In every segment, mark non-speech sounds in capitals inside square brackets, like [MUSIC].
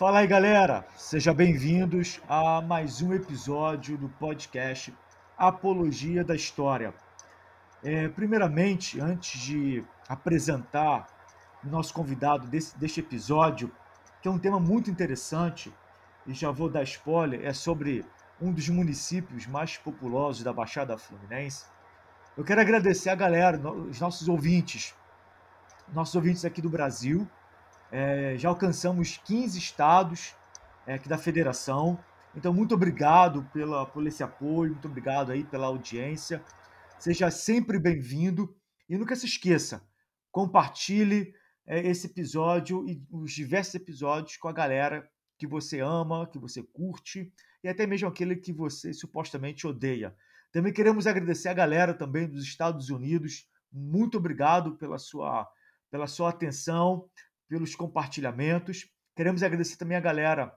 Fala aí, galera! Sejam bem-vindos a mais um episódio do podcast Apologia da História. É, primeiramente, antes de apresentar o nosso convidado desse, deste episódio, que é um tema muito interessante, e já vou dar spoiler, é sobre um dos municípios mais populosos da Baixada Fluminense. Eu quero agradecer a galera, os nossos ouvintes, nossos ouvintes aqui do Brasil. É, já alcançamos 15 estados é, aqui da federação. Então, muito obrigado pela, por esse apoio, muito obrigado aí pela audiência. Seja sempre bem-vindo e nunca se esqueça, compartilhe é, esse episódio e os diversos episódios com a galera que você ama, que você curte e até mesmo aquele que você supostamente odeia. Também queremos agradecer a galera também dos Estados Unidos. Muito obrigado pela sua, pela sua atenção, pelos compartilhamentos. Queremos agradecer também a galera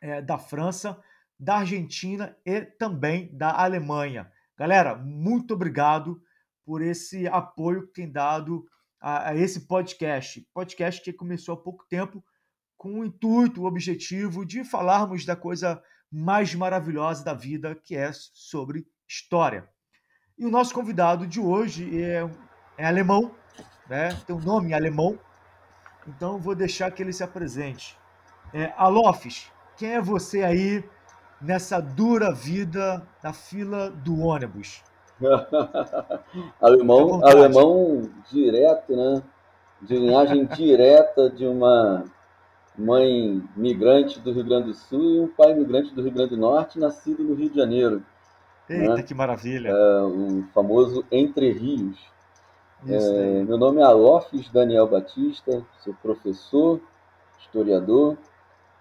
é, da França, da Argentina e também da Alemanha. Galera, muito obrigado por esse apoio que tem dado a, a esse podcast. Podcast que começou há pouco tempo com o intuito, o objetivo de falarmos da coisa mais maravilhosa da vida, que é sobre história. E o nosso convidado de hoje é, é alemão, né? tem um nome alemão, então vou deixar que ele se apresente. É, Alofes, quem é você aí nessa dura vida na fila do ônibus? [LAUGHS] alemão, alemão direto, né? De linhagem [LAUGHS] direta de uma mãe migrante do Rio Grande do Sul e um pai migrante do Rio Grande do Norte, nascido no Rio de Janeiro. Eita, né? que maravilha! É, o famoso Entre Rios. É, meu nome é Alofes Daniel Batista, sou professor, historiador,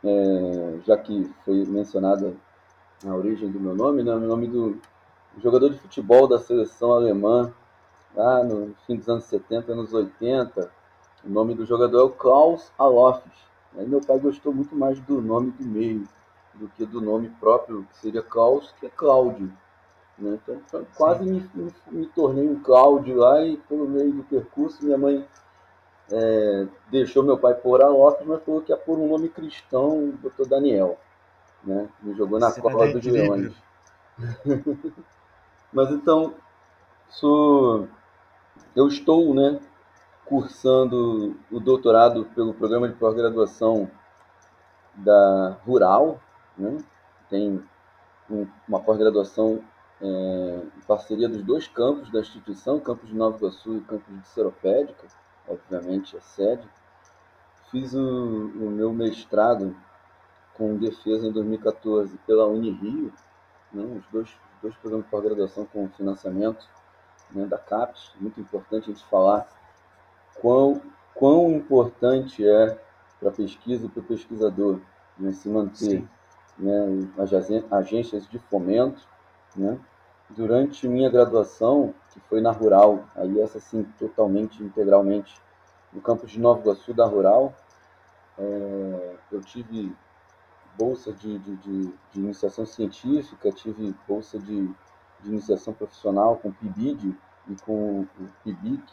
é, já que foi mencionada a origem do meu nome, né? O nome do jogador de futebol da seleção alemã, lá no fim dos anos 70, anos 80. O nome do jogador é o Klaus Alofes. Aí meu pai gostou muito mais do nome do meio do que do nome próprio, que seria Klaus, que é Cláudio. Né? Então, quase me, me, me, tornei um Cláudio lá e pelo meio do percurso minha mãe é, deixou meu pai por Alópolis, mas falou que ia por um nome cristão, botou Daniel. Né? Me jogou na Copa dos Leões. mas então, sou, eu estou né, cursando o doutorado pelo programa de pós-graduação da Rural, né? tem um, uma pós-graduação é, em parceria dos dois campos da instituição, campus de Nova Iguaçu e campus de Seropédica, obviamente a sede. Fiz o, o meu mestrado com defesa em 2014 pela Unirio, né, os, dois, dois programas de pós-graduação com financiamento né, da CAPES. Muito importante a gente falar quão, quão importante é para a pesquisa e para o pesquisador né, se manter né, as agências de fomento né? Durante minha graduação, que foi na Rural, aí essa sim, totalmente, integralmente, no campus de Nova Iguaçu da Rural, é, eu tive bolsa de, de, de, de, iniciação científica, tive bolsa de, iniciação profissional com PIBID e com o PIBIC.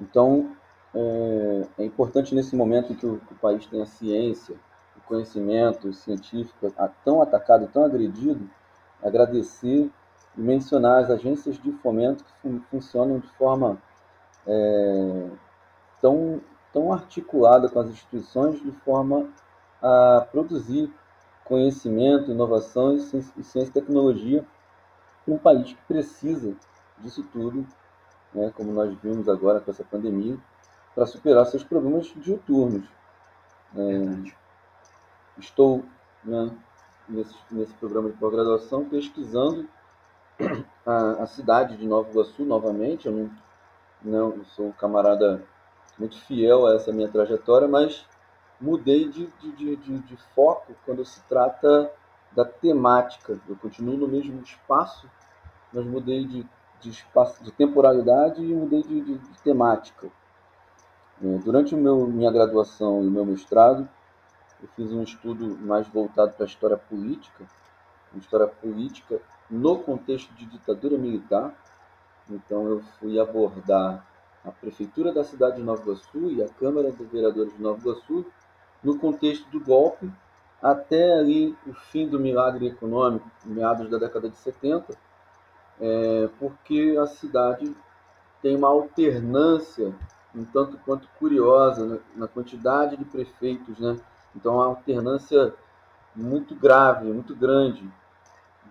Então, é, é, importante nesse momento que o, que o país tem a ciência, o conhecimento científico tão atacado, tão agredido, agradecer e mencionar as agências de fomento que fun funcionam de forma é, tão, tão articulada com as instituições, de forma a produzir conhecimento, inovação e ciência e tecnologia um país que precisa disso tudo, né, como nós vimos agora com essa pandemia, para superar seus problemas diuturnos. É, estou né, nesse, nesse programa de pós-graduação pesquisando [CLEARS THROAT] a, a, cidade de Nova Iguaçu novamente. Eu não, não sou um camarada muito fiel a essa minha trajetória, mas mudei de, de, de, de foco quando se trata da temática. Eu continuo no mesmo espaço, mas mudei de, de espaço de temporalidade e mudei de, de, de temática. É, durante o meu, minha graduação e o meu mestrado, eu fiz um estudo mais voltado para a história política, uma história política no contexto de ditadura militar. Então eu fui abordar a prefeitura da cidade de Nova Iguaçu e a Câmara dos Vereadores de Nova Iguaçu no contexto do golpe até ali o fim do milagre econômico, meados da década de 70, é, porque a cidade tem uma alternância um tanto quanto curiosa né, na quantidade de prefeitos, né? Então, uma alternância muito grave, muito grande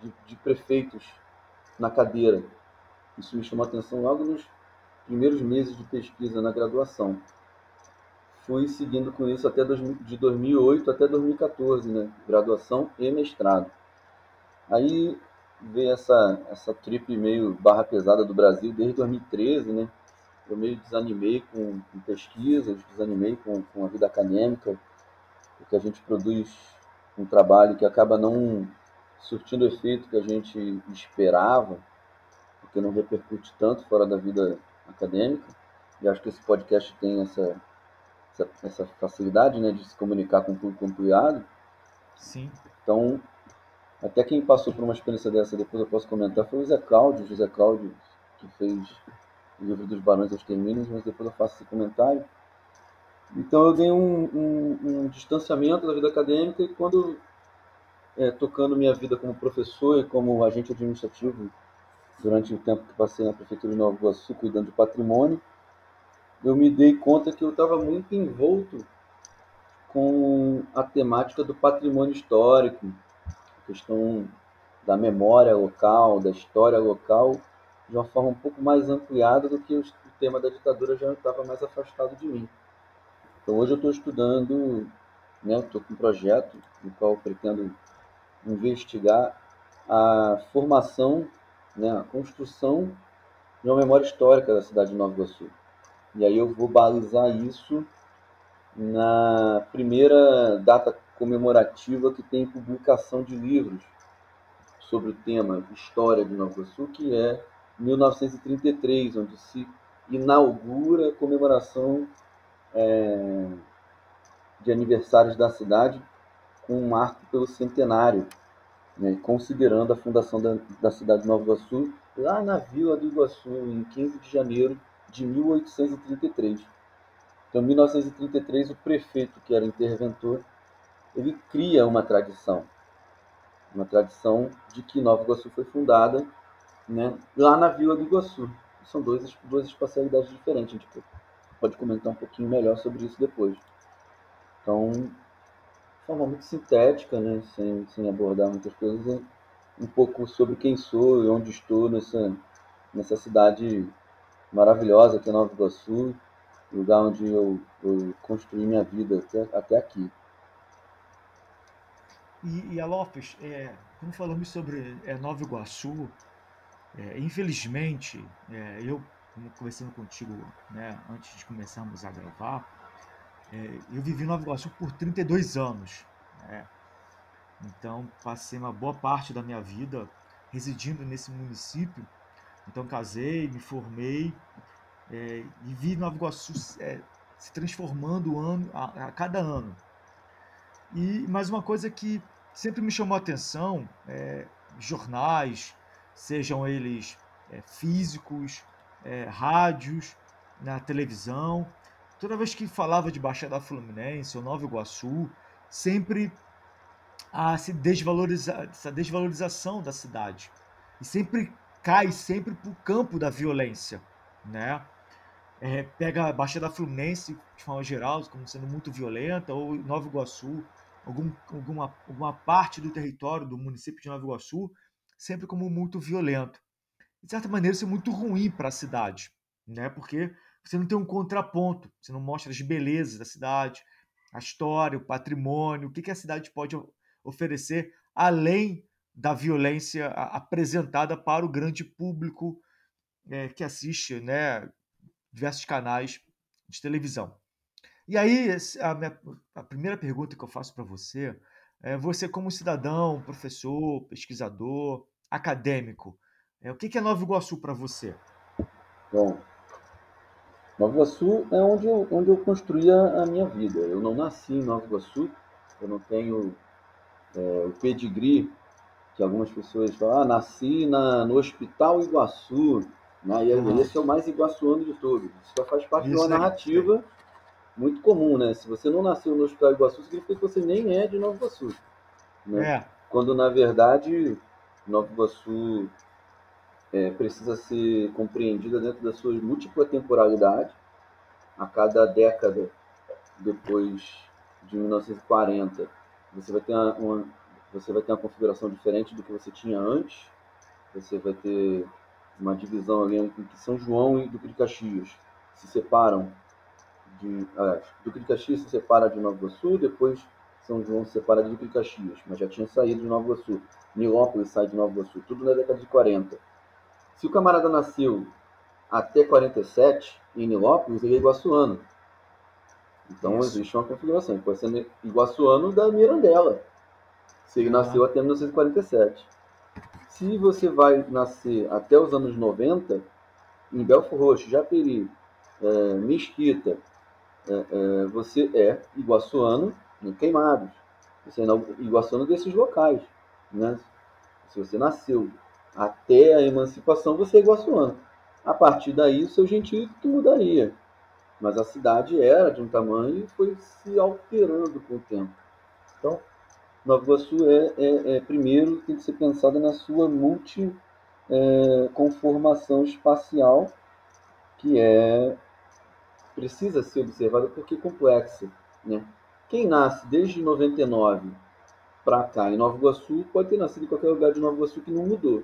de, de prefeitos na cadeira. Isso me chamou a atenção logo nos primeiros meses de pesquisa na graduação. Fui seguindo com isso até de 2008 até 2014, né? Graduação e mestrado. Aí veio essa, essa trip meio barra pesada do Brasil desde 2013, né? Eu meio desanimei com, com pesquisas, desanimei com, com a vida acadêmica, porque a gente produz um trabalho que acaba não surtindo o efeito que a gente esperava, porque não repercute tanto fora da vida acadêmica. E acho que esse podcast tem essa, essa, essa facilidade né, de se comunicar com o público ampliado. Sim. Então, até quem passou por uma experiência dessa, depois eu posso comentar, foi o Zé Cláudio, José Cláudio, que fez o livro dos Barões aos Termínios, mas depois eu faço esse comentário. Então eu dei um, um, um distanciamento da vida acadêmica e quando é, tocando minha vida como professor e como agente administrativo durante o tempo que passei na prefeitura de Nova Iguaçu cuidando de patrimônio, eu me dei conta que eu estava muito envolto com a temática do patrimônio histórico, a questão da memória local, da história local, de uma forma um pouco mais ampliada do que o tema da ditadura já estava mais afastado de mim. Então hoje eu estou estudando, né, estou com um projeto no qual pretendo investigar a formação, né, a construção de uma memória histórica da cidade de Nova Iguaçu. E aí eu vou balizar isso na primeira data comemorativa que tem publicação de livros sobre o tema História de Nova Iguaçu, que é 1933, onde se inaugura a comemoração é, de aniversários da cidade com um marco pelo centenário, né, considerando a fundação da, da cidade de Nova Iguaçu lá na Vila do Iguaçu, em 15 de janeiro de 1833. Então, em 1933, o prefeito, que era interventor, ele cria uma tradição, uma tradição de que Nova Iguaçu foi fundada né, lá na Vila do Iguaçu. São dois, duas espacialidades diferentes. Gente pode comentar um pouquinho melhor sobre isso depois. Então, de forma muito sintética, né, sem, sem abordar muitas coisas, um pouco sobre quem sou e onde estou nessa, nessa cidade maravilhosa que é Nova Iguaçu, lugar onde eu, eu construí minha vida até, até aqui. E, e Alopes, é, quando falamos sobre é, Nova Iguaçu, é, infelizmente, é, eu conversando contigo né, antes de começarmos a gravar, é, eu vivi em Nova Iguaçu por 32 anos. Né? Então, passei uma boa parte da minha vida residindo nesse município. Então, casei, me formei é, e vi Nova Iguaçu é, se transformando ano, a, a, cada ano. E mais uma coisa que sempre me chamou a atenção, é, jornais, sejam eles é, físicos, é, rádios, na televisão. Toda vez que falava de Baixada Fluminense ou Nova Iguaçu, sempre há se desvaloriza, essa desvalorização da cidade. E sempre cai sempre para o campo da violência. Né? É, pega a Baixada Fluminense, de forma geral, como sendo muito violenta, ou Nova Iguaçu, algum, alguma, alguma parte do território do município de Nova Iguaçu, sempre como muito violento. De certa maneira, isso é muito ruim para a cidade, né? porque você não tem um contraponto, você não mostra as belezas da cidade, a história, o patrimônio, o que, que a cidade pode oferecer além da violência apresentada para o grande público é, que assiste né, diversos canais de televisão. E aí, a, minha, a primeira pergunta que eu faço para você é: você, como cidadão, professor, pesquisador, acadêmico, é, o que é Nova Iguaçu para você? Bom, Nova Iguaçu é onde eu, onde eu construí a minha vida. Eu não nasci em Nova Iguaçu, eu não tenho é, o pedigree que algumas pessoas falam, ah, nasci na, no Hospital Iguaçu, né? e uhum. esse é o mais iguaçuano de todos. Isso faz parte Isso de uma narrativa muito comum, né? Se você não nasceu no Hospital Iguaçu, significa que você nem é de Nova Iguaçu. Né? É, Quando, na verdade, Nova Iguaçu é, precisa ser compreendida dentro da sua múltipla temporalidade. A cada década, depois de 1940, você vai ter uma, você vai ter uma configuração diferente do que você tinha antes. Você vai ter uma divisão ali que São João e Duque de Caxias se separam de. aliás, Duque de Caxias se separa de Nova Iguaçu, depois São João se separa de Duque de Caxias, mas já tinha saído de Nova Iguaçu. Nilópolis sai de Nova Iguaçu, tudo na década de 40. Se o camarada nasceu até 47 em Nilópolis, ele é iguaçuano. Então Isso. existe uma configuração. Ele pode ser iguaçuano da Mirandela, se ele Ah. nasceu até 1947. Se você vai nascer até os anos 90, em Belfort Roxo, Japeri, é, Mesquita, é, é, você é iguaçuano em Queimados. Você é iguaçuano desses locais. Né? Se você nasceu até a emancipação, você é iguaçuano. A partir daí, o seu gentio mudaria. Mas a cidade era de um tamanho e foi se alterando com o tempo. Então, Nova Iguaçu é, é- é, primeiro tem que ser pensada na sua multi é, conformação espacial, que é precisa ser observada porque é complexa. Né? Quem nasce desde 99 para cá em Nova Iguaçu pode ter nascido em qualquer lugar de Nova Iguaçu que não mudou.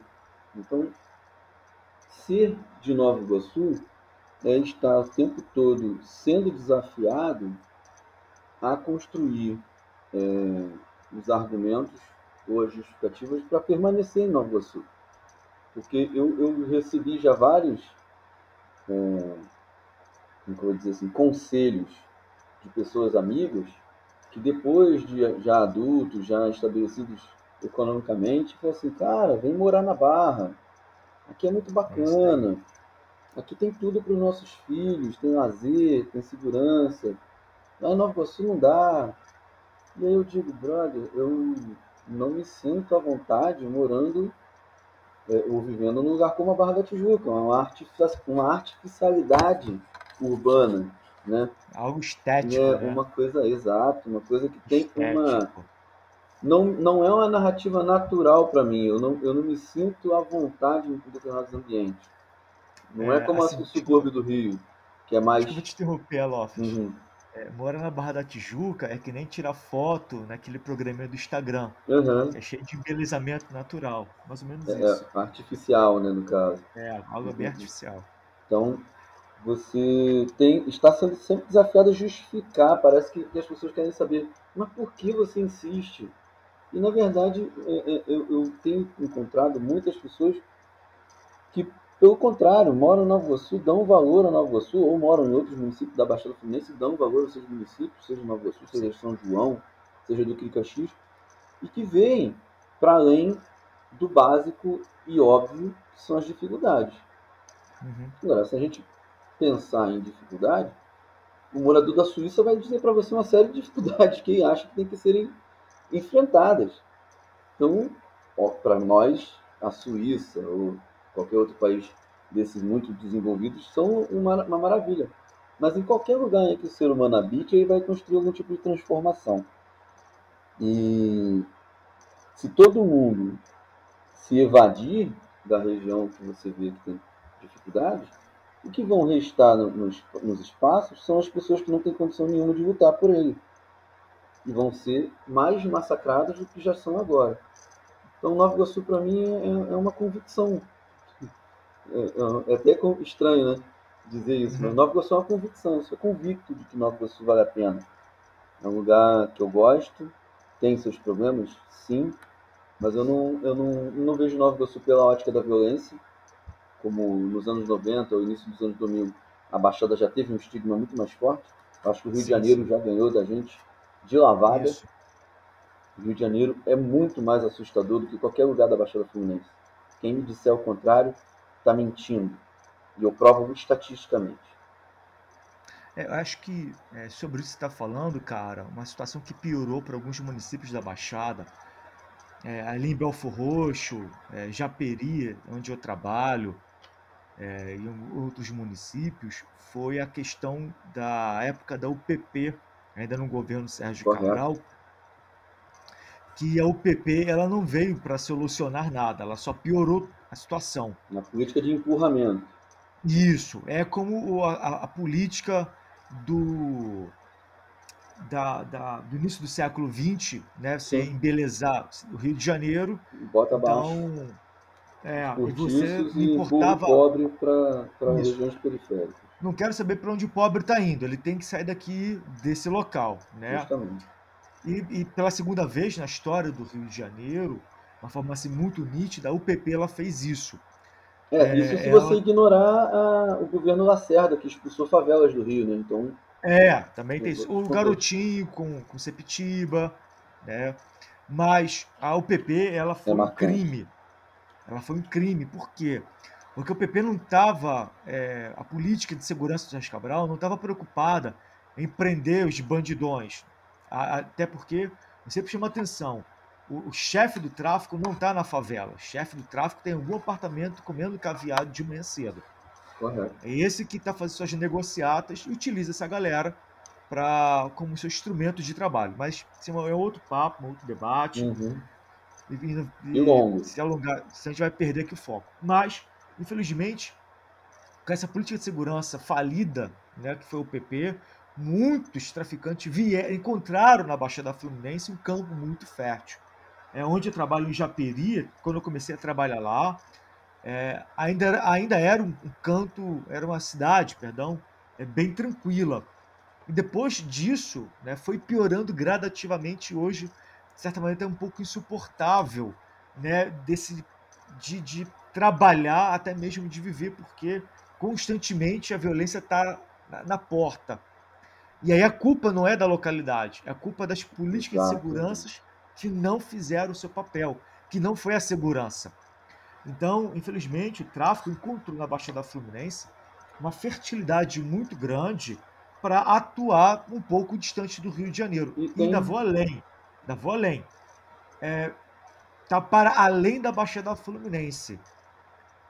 Então, ser de Nova Iguaçu é estar o tempo todo sendo desafiado a construir é, os argumentos ou as justificativas para permanecer em Nova Iguaçu. Porque eu, eu recebi já vários, é, como eu vou dizer assim, conselhos de pessoas amigas que depois de já adultos, já estabelecidos economicamente, falam assim, cara, vem morar na Barra. Aqui é muito bacana. Aqui tem tudo para os nossos filhos, tem lazer, tem segurança. Lá em Nova Iguaçu não dá. E aí eu digo, brother, eu não me sinto à vontade morando é, ou vivendo num lugar como a Barra da Tijuca, uma, artifici- uma artificialidade urbana, né? algo estético, É né? uma coisa exata, uma coisa que tem uma Estético. Não, não é uma narrativa natural para mim. Eu não, eu não me sinto à vontade em determinados ambientes. Não é, É, como assim, o subúrbio do Rio, que é mais. Desculpa te interromper, Lofes. Uhum. É, morar na Barra da Tijuca é que nem tirar foto naquele programinha do Instagram. Uhum. É cheio de embelezamento natural. Mais ou menos É, isso. é artificial, né, no caso. É, algo bem Uhum. artificial. Então, você tem, está sendo sempre desafiado a justificar. Parece que, que as pessoas querem saber, mas por que você insiste? E, na verdade, é, é, eu, tenho encontrado muitas pessoas que, pelo contrário, moram em Nova Iguaçu, dão valor a Nova Iguaçu, ou moram em outros municípios da Baixada Fluminense, dão valor aos seus municípios, seja Nova Iguaçu, seja São João, seja de Caxias, e que veem para além do básico e óbvio que são as dificuldades. Uhum. Agora, se a gente pensar em dificuldade, o morador da Suíça vai dizer para você uma série de dificuldades que ele acha que tem que serem enfrentadas. Então, para nós, a Suíça ou qualquer outro país desses muito desenvolvidos são uma, uma maravilha. Mas em qualquer lugar em que o ser humano habite, ele vai construir algum tipo de transformação. E se todo mundo se evadir da região que você vê que tem dificuldades, o que vão restar no- nos, nos espaços são as pessoas que não têm condição nenhuma de lutar por ele. E vão ser mais massacradas do que já são agora. Então, Nova Iguaçu, para mim, é, é uma convicção. É, é- é até estranho, né? Dizer isso, mas Uhum. Nova Iguaçu é uma convicção. Eu sou convicto de que Nova Iguaçu vale a pena. É um lugar que eu gosto, tem seus problemas, sim, mas eu não, eu não, não vejo Nova Iguaçu pela ótica da violência, como nos anos 90 ou início dos anos 2000, a Baixada já teve um estigma muito mais forte. Eu acho que o Rio Sim, de Janeiro sim. já ganhou da gente de lavada. Isso. Rio de Janeiro é muito mais assustador do que qualquer lugar da Baixada Fluminense. Quem me disser o contrário está mentindo. E eu provo estatisticamente. É, eu acho que é, sobre isso que você está falando, cara, uma situação que piorou para alguns municípios da Baixada, é, ali em Belfor Roxo, é, Japeri, onde eu trabalho, é, em outros municípios foi a questão da época da UPP, ainda no governo Sérgio Correto. Cabral, que a UPP ela não veio para solucionar nada, ela só piorou a situação. Na política de empurramento. Isso, é como a, a, a política do, da, da, do início do século XX, né? Você Sim. embelezar o Rio de Janeiro, Bota abaixo. então é, e você importava. pobre para regiões periféricas. Não quero saber para onde o pobre está indo, ele tem que sair daqui desse local, né? Justamente. E, e pela segunda vez na história do Rio de Janeiro, uma forma assim muito nítida, a UPP ela fez isso. É, É, isso se ela- você ignorar a- o governo Lacerda, que expulsou favelas do Rio, né? Então, É, também tem isso. O garotinho com, com Sepitiba, né? Mas a UPP, ela foi um marcante. crime. Ela foi um crime. Por quê? Porque o PP não estava, a política de segurança do Sérgio Cabral não estava preocupada em prender os bandidões. Até porque, eu sempre chamo atenção, o, o chefe do tráfico não está na favela. O chefe do tráfico tem algum apartamento comendo caviar de manhã cedo. correto. É esse que está fazendo suas negociatas e utiliza essa galera pra, como seu instrumento de trabalho. Mas isso é outro papo, um outro debate. Uhum. E, e- E longo. Se alongar, se a gente vai perder aqui o foco. Mas, infelizmente, com essa política de segurança falida, né, que foi o PP, muitos traficantes vieram, encontraram na Baixada Fluminense um campo muito fértil. É onde eu trabalho em Japeri, quando eu comecei a trabalhar lá, é, ainda, era- ainda era um, um canto, era uma cidade, perdão, é, bem tranquila. E depois disso, né, foi piorando gradativamente. Hoje, de certa maneira, é um pouco insuportável né, desse, de, de trabalhar, até mesmo de viver, porque constantemente a violência está na, na porta. E aí a culpa não é da localidade, é a culpa das políticas de Exato. seguranças que não fizeram o seu papel, que não foi a segurança. Então, infelizmente, o tráfico encontrou na Baixada Fluminense uma fertilidade muito grande para atuar um pouco distante do Rio de Janeiro. E E, ainda vou além, ainda vou além. É, tá para além da Baixada Fluminense.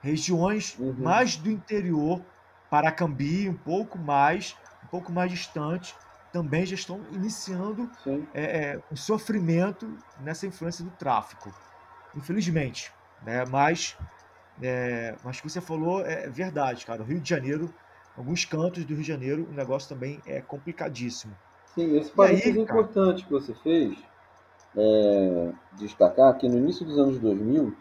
Regiões Uhum. mais do interior, Paracambi, um pouco mais, um pouco mais distante, também já estão iniciando é, é, um sofrimento nessa influência do tráfico, infelizmente. Né? Mas, é, mas o que você falou é verdade, cara. O Rio de Janeiro, alguns cantos do Rio de Janeiro, o negócio também é complicadíssimo. Sim, esse E aí, parênteses cara? importante que você fez, é, destacar que no início dos anos 2000,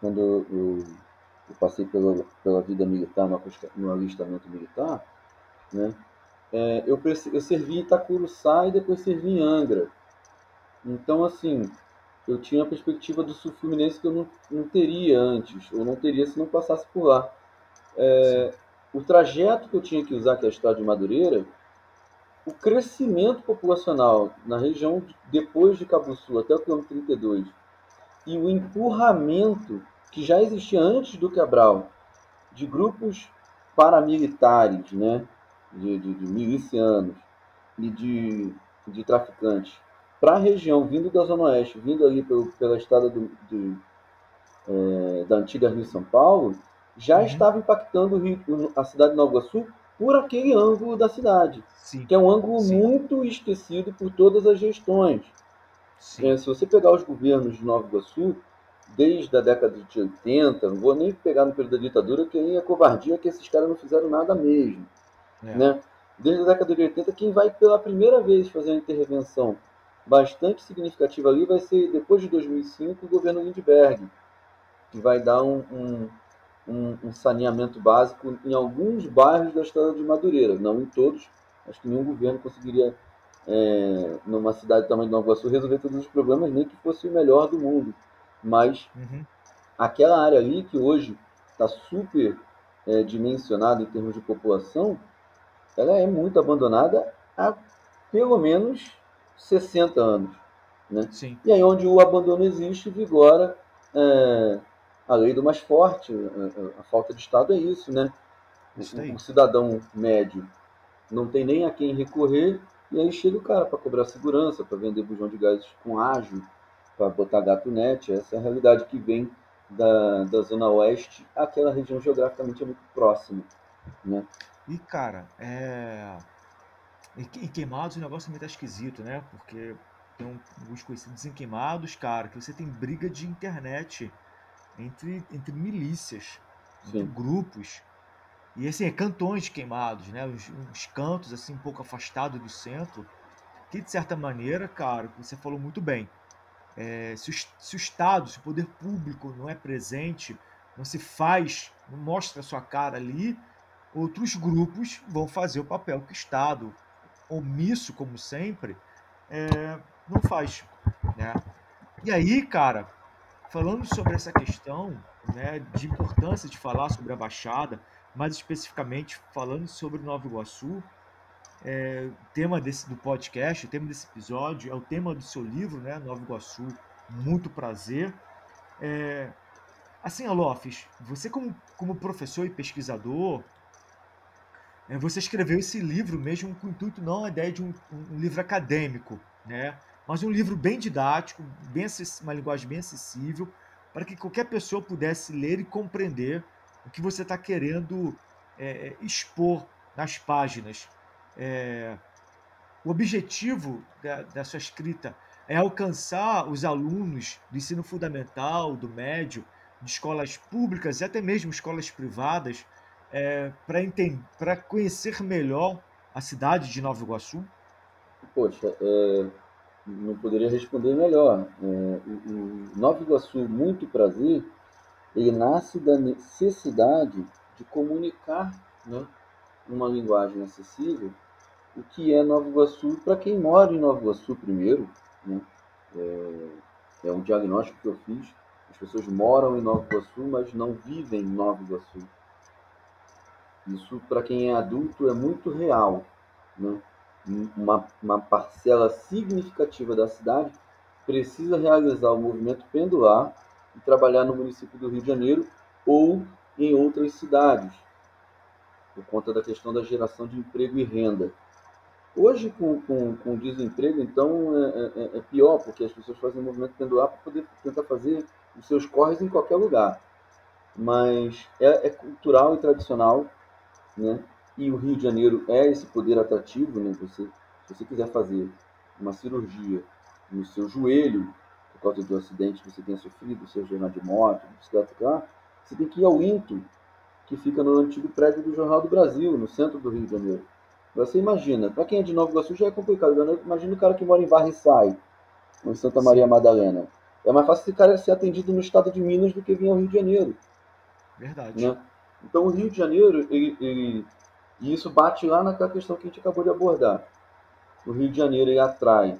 quando eu, eu- passei pela, pela vida militar, no, no alistamento militar, né, é, eu, eu servi em Itacuruçá e depois servi em Angra. Então, assim, eu tinha a perspectiva do sul fluminense que eu não, não teria antes, ou não teria se não passasse por lá. É, o trajeto que eu tinha que usar, que é a estrada de Madureira, o crescimento populacional na região de- depois de Cabo Sul até o quilômetro 32 e o empurramento que já existia antes do Cabral de grupos paramilitares, né, de, de, de milicianos e de, de traficantes para a região, vindo da Zona Oeste, vindo ali pelo, pela estrada do, de, eh, da antiga Rio São Paulo, já Uhum. estava impactando o Rio- a cidade de Nova Iguaçu por aquele ângulo da cidade Sim, que é um ângulo Sim. muito esquecido por todas as gestões. É, se você pegar os governos de Nova Iguaçu, desde a década de 80, não vou nem pegar no período da ditadura, que aí é covardia que esses caras não fizeram nada mesmo. É. Né? Desde a década de 80, quem vai pela primeira vez fazer uma intervenção bastante significativa ali vai ser, depois de 2005, o governo Lindbergh, que vai dar um, um, um- um saneamento básico em alguns bairros da estrada de Madureira, não em todos. Acho que nenhum governo conseguiria, é, numa cidade do tamanho de Nova Iguaçu, resolver todos os problemas, nem que fosse o melhor do mundo. Mas Uhum. aquela área ali, que hoje está super é, dimensionada em termos de população, ela é muito abandonada há pelo menos 60 anos. Né? Sim, E aí onde o abandono existe, vigora é, a lei do mais forte. A, a- falta de Estado é isso, né? O, o cidadão médio não tem nem a quem recorrer, e aí chega o cara para cobrar segurança, para vender bujão de gás com ágio, para botar gato net. Essa é a realidade que vem da, da Zona Oeste, aquela região geograficamente é muito próxima. Né? E, cara, é... em Queimados o negócio também tá esquisito, né? Porque tem alguns conhecidos em Queimados, cara, que você tem briga de internet entre, entre milícias, entre grupos. E assim, é cantões queimados, né? Uns, uns cantos assim um pouco afastados do centro, que de certa maneira, cara, você falou muito bem. É, se, o, se o Estado, se o poder público não é presente, não se faz, não mostra a sua cara ali, outros grupos vão fazer o papel que o Estado, omisso como sempre, é, não faz. Né? E aí, cara, falando sobre essa questão né, de importância de falar sobre a Baixada, mais especificamente falando sobre Nova Iguaçu, é, o tema desse, do podcast, o tema desse episódio é o tema do seu livro, né, Nova Iguaçu, Muito Prazer. É, assim, Alofes, você como, como professor e pesquisador, é, você escreveu esse livro mesmo com o intuito não a ideia de um, um livro acadêmico, né? mas um livro bem didático, bem uma linguagem bem acessível, para que qualquer pessoa pudesse ler e compreender o que você está querendo é, expor nas páginas. É, o objetivo da, da, sua escrita é alcançar os alunos do ensino fundamental, do médio, de escolas públicas e até mesmo escolas privadas, é, para conhecer melhor a cidade de Nova Iguaçu? Poxa, é, não poderia responder melhor. É, o, o Nova Iguaçu, muito prazer, ele nasce da necessidade de comunicar né, uma linguagem acessível o que é Nova Iguaçu para quem mora em Nova Iguaçu primeiro. Né? É, é um diagnóstico que eu fiz. As pessoas moram em Nova Iguaçu, mas não vivem em Nova Iguaçu. Isso, para quem é adulto, é muito real. Né? Uma, uma parcela significativa da cidade precisa realizar o movimento pendular e trabalhar no município do Rio de Janeiro ou em outras cidades, por conta da questão da geração de emprego e renda. Hoje, com, com, com desemprego, então, é, é, é, pior, porque as pessoas fazem movimento pendular para poder tentar fazer os seus corres em qualquer lugar. Mas é, é cultural e tradicional né? E o Rio de Janeiro é esse poder atrativo, né? Você, se você quiser fazer uma cirurgia no seu joelho, por causa do acidente que você tenha sofrido, seja na de moto, bicicleta, carro, você tem que ir ao INTO, que fica no antigo prédio do Jornal do Brasil, no centro do Rio de Janeiro. Você imagina, para quem é de Nova Iguaçu já é complicado, imagina o cara que mora em Varriçai, ou em Santa Maria Sim. Madalena. É mais fácil esse cara ser atendido no estado de Minas do que vir ao Rio de Janeiro. Verdade. Né? Então, o Rio de Janeiro, ele, ele, e isso bate lá naquela questão que a gente acabou de abordar. O Rio de Janeiro ele atrai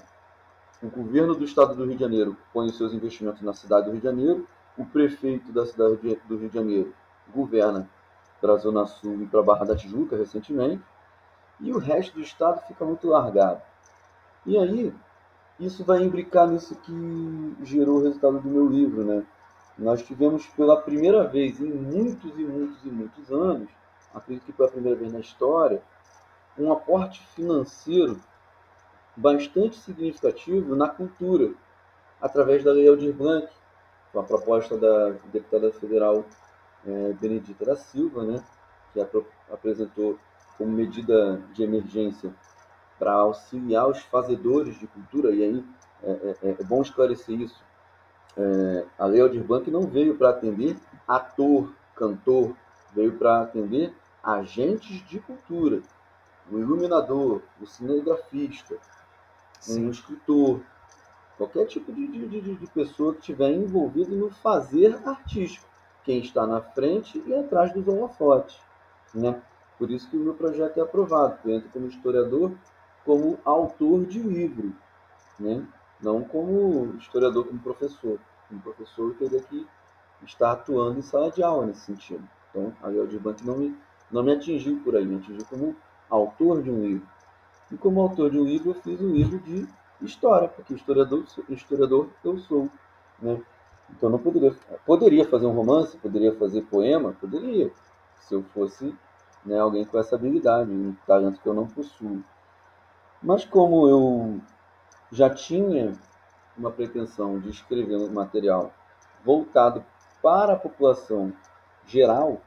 o governo do estado do Rio de Janeiro põe os seus investimentos na cidade do Rio de Janeiro, o prefeito da cidade do Rio de Janeiro governa para a Zona Sul e para a Barra da Tijuca recentemente, e o resto do estado fica muito largado. E aí, isso vai imbricar nisso que gerou o resultado do meu livro, né? nós tivemos pela primeira vez em muitos e muitos e muitos anos, acredito que foi a primeira vez na história, um aporte financeiro bastante significativo na cultura, através da Lei Aldir Blanc, com a proposta da deputada federal é, Benedita da Silva, né, que apresentou como medida de emergência para auxiliar os fazedores de cultura, e aí é, é, é bom esclarecer isso, é, a Lei Aldir Blanc não veio para atender ator, cantor, veio para atender agentes de cultura, o iluminador, o cinegrafista, Sim. um escritor, qualquer tipo de, de, de, pessoa que estiver envolvido no fazer artístico, quem está na frente e atrás dos holofotes. Né? Por isso que o meu projeto é aprovado, eu entro como historiador, como autor de livro. Né? não como historiador, como professor. Como professor, teria que estar atuando em sala de aula nesse sentido. Então, a Blanc não me, não me atingiu por aí, me atingiu como autor de um livro. E como autor de um livro, eu fiz um livro de história, porque historiador, historiador eu sou. Né? Então, não poderia, poderia fazer um romance, poderia fazer poema, poderia, se eu fosse né, alguém com essa habilidade, um talento que eu não possuo. Mas como eu já tinha uma pretensão de escrever um material voltado para a população geral,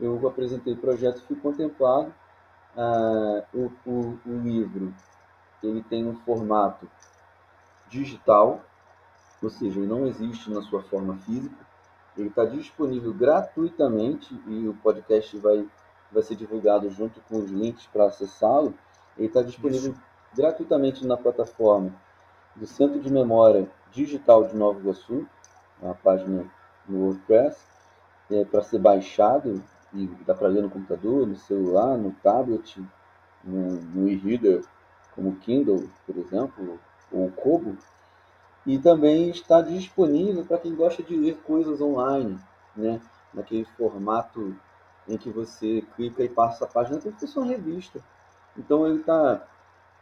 eu apresentei o projeto fui contemplado. Ah, o, o, o livro ele tem um formato digital, ou seja, ele não existe na sua forma física. Ele está disponível gratuitamente e o podcast vai, vai ser divulgado junto com os links para acessá-lo. Ele está disponível Isso. gratuitamente na plataforma do Centro de Memória Digital de Nova Iguaçu, uma página no WordPress, é, para ser baixado e dá para ler no computador, no celular, no tablet, no, no e-reader, como o Kindle, por exemplo, ou o Kobo. E também está disponível para quem gosta de ler coisas online, né? naquele formato em que você clica e passa a página como se fosse uma revista. Então ele, tá,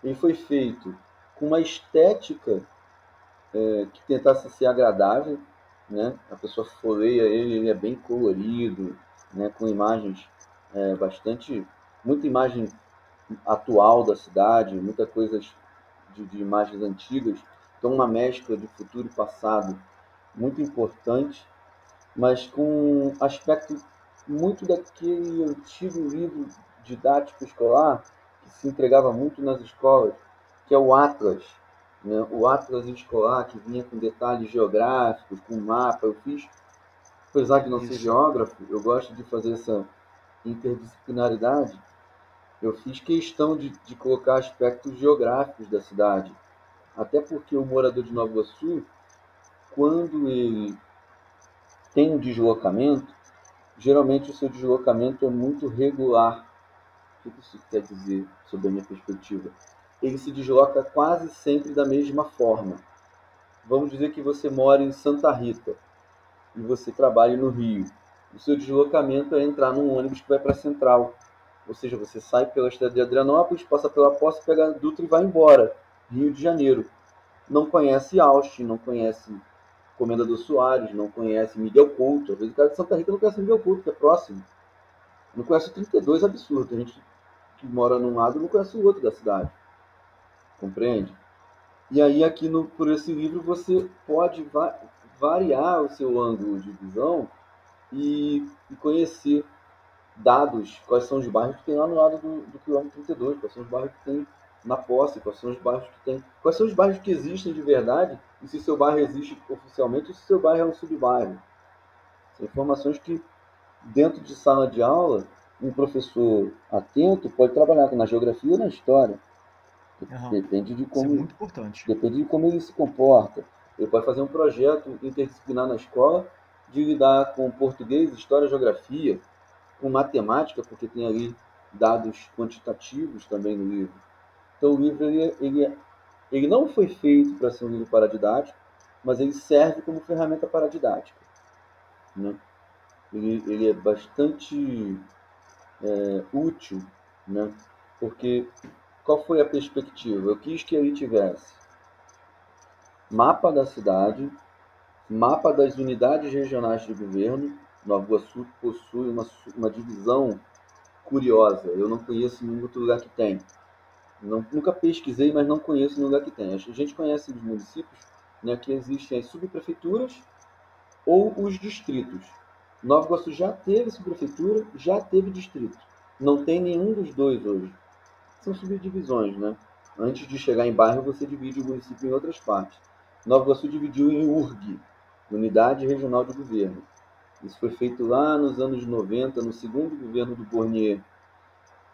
ele foi feito com uma estética é, que tentasse ser agradável, né? A pessoa folheia ele, ele é bem colorido, né? Com imagens é, bastante, muita imagem atual da cidade, muita coisa de, de imagens antigas, então uma mescla de futuro e passado muito importante, mas com aspecto muito daquele antigo livro didático escolar que se entregava muito nas escolas, que é o Atlas, né? o Atlas escolar que vinha com detalhes geográficos, com mapa. Eu fiz, apesar de não Isso. ser geógrafo, eu gosto de fazer essa interdisciplinaridade. Eu fiz questão de, de colocar aspectos geográficos da cidade. Até porque o morador de Nova Iguaçu, quando ele tem um deslocamento, geralmente o seu deslocamento é muito regular. O que isso quer dizer, sob a minha perspectiva? ele se desloca quase sempre da mesma forma. Vamos dizer que você mora em Santa Rita e você trabalha no Rio. O seu deslocamento é entrar num ônibus que vai para a Central. Ou seja, você sai pela estrada de Adrianópolis, passa pela Posse, pega a Dutra e vai embora. Rio de Janeiro. Não conhece Austin, não conhece Comendador Soares, não conhece Miguel Couto. Às vezes o cara de Santa Rita não conhece Miguel Couto, que é próximo. Não conhece o 32, absurdo. A gente que mora num lado não conhece o outro da cidade compreende? E aí aqui no, por esse livro você pode va variar o seu ângulo de visão e, e, conhecer dados, quais são os bairros que tem lá no lado do, do quilômetro 32, quais são os bairros que tem na posse, quais são os bairros que tem, quais são os bairros que existem de verdade e se seu bairro existe oficialmente ou se seu bairro é um subbairro. São informações que dentro de sala de aula um professor atento pode trabalhar na geografia ou na história. Uhum. Depende de como. Isso é muito importante. Depende de como ele se comporta. Ele pode fazer um projeto interdisciplinar na escola de lidar com português, história, geografia, com matemática, porque tem ali dados quantitativos também no livro. Então o livro ele, ele, ele não foi feito para ser um livro paradidático, mas ele serve como ferramenta paradidática. Né? Ele, ele é bastante é, útil, né? porque qual foi a perspectiva? Eu quis que ele tivesse mapa da cidade, mapa das unidades regionais de governo. Nova Iguaçu possui uma, uma divisão curiosa. Eu não conheço nenhum outro lugar que tem. Não, nunca pesquisei, mas não conheço nenhum lugar que tem. A gente conhece os municípios né, que existem as subprefeituras ou os distritos. Nova Iguaçu já teve subprefeitura, já teve distrito. Não tem nenhum dos dois hoje são subdivisões, né? Antes de chegar em bairro, você divide o município em outras partes. Nova Iguaçu dividiu em URG, Unidade Regional de Governo. Isso foi feito lá nos anos 90, no segundo governo do Bornier,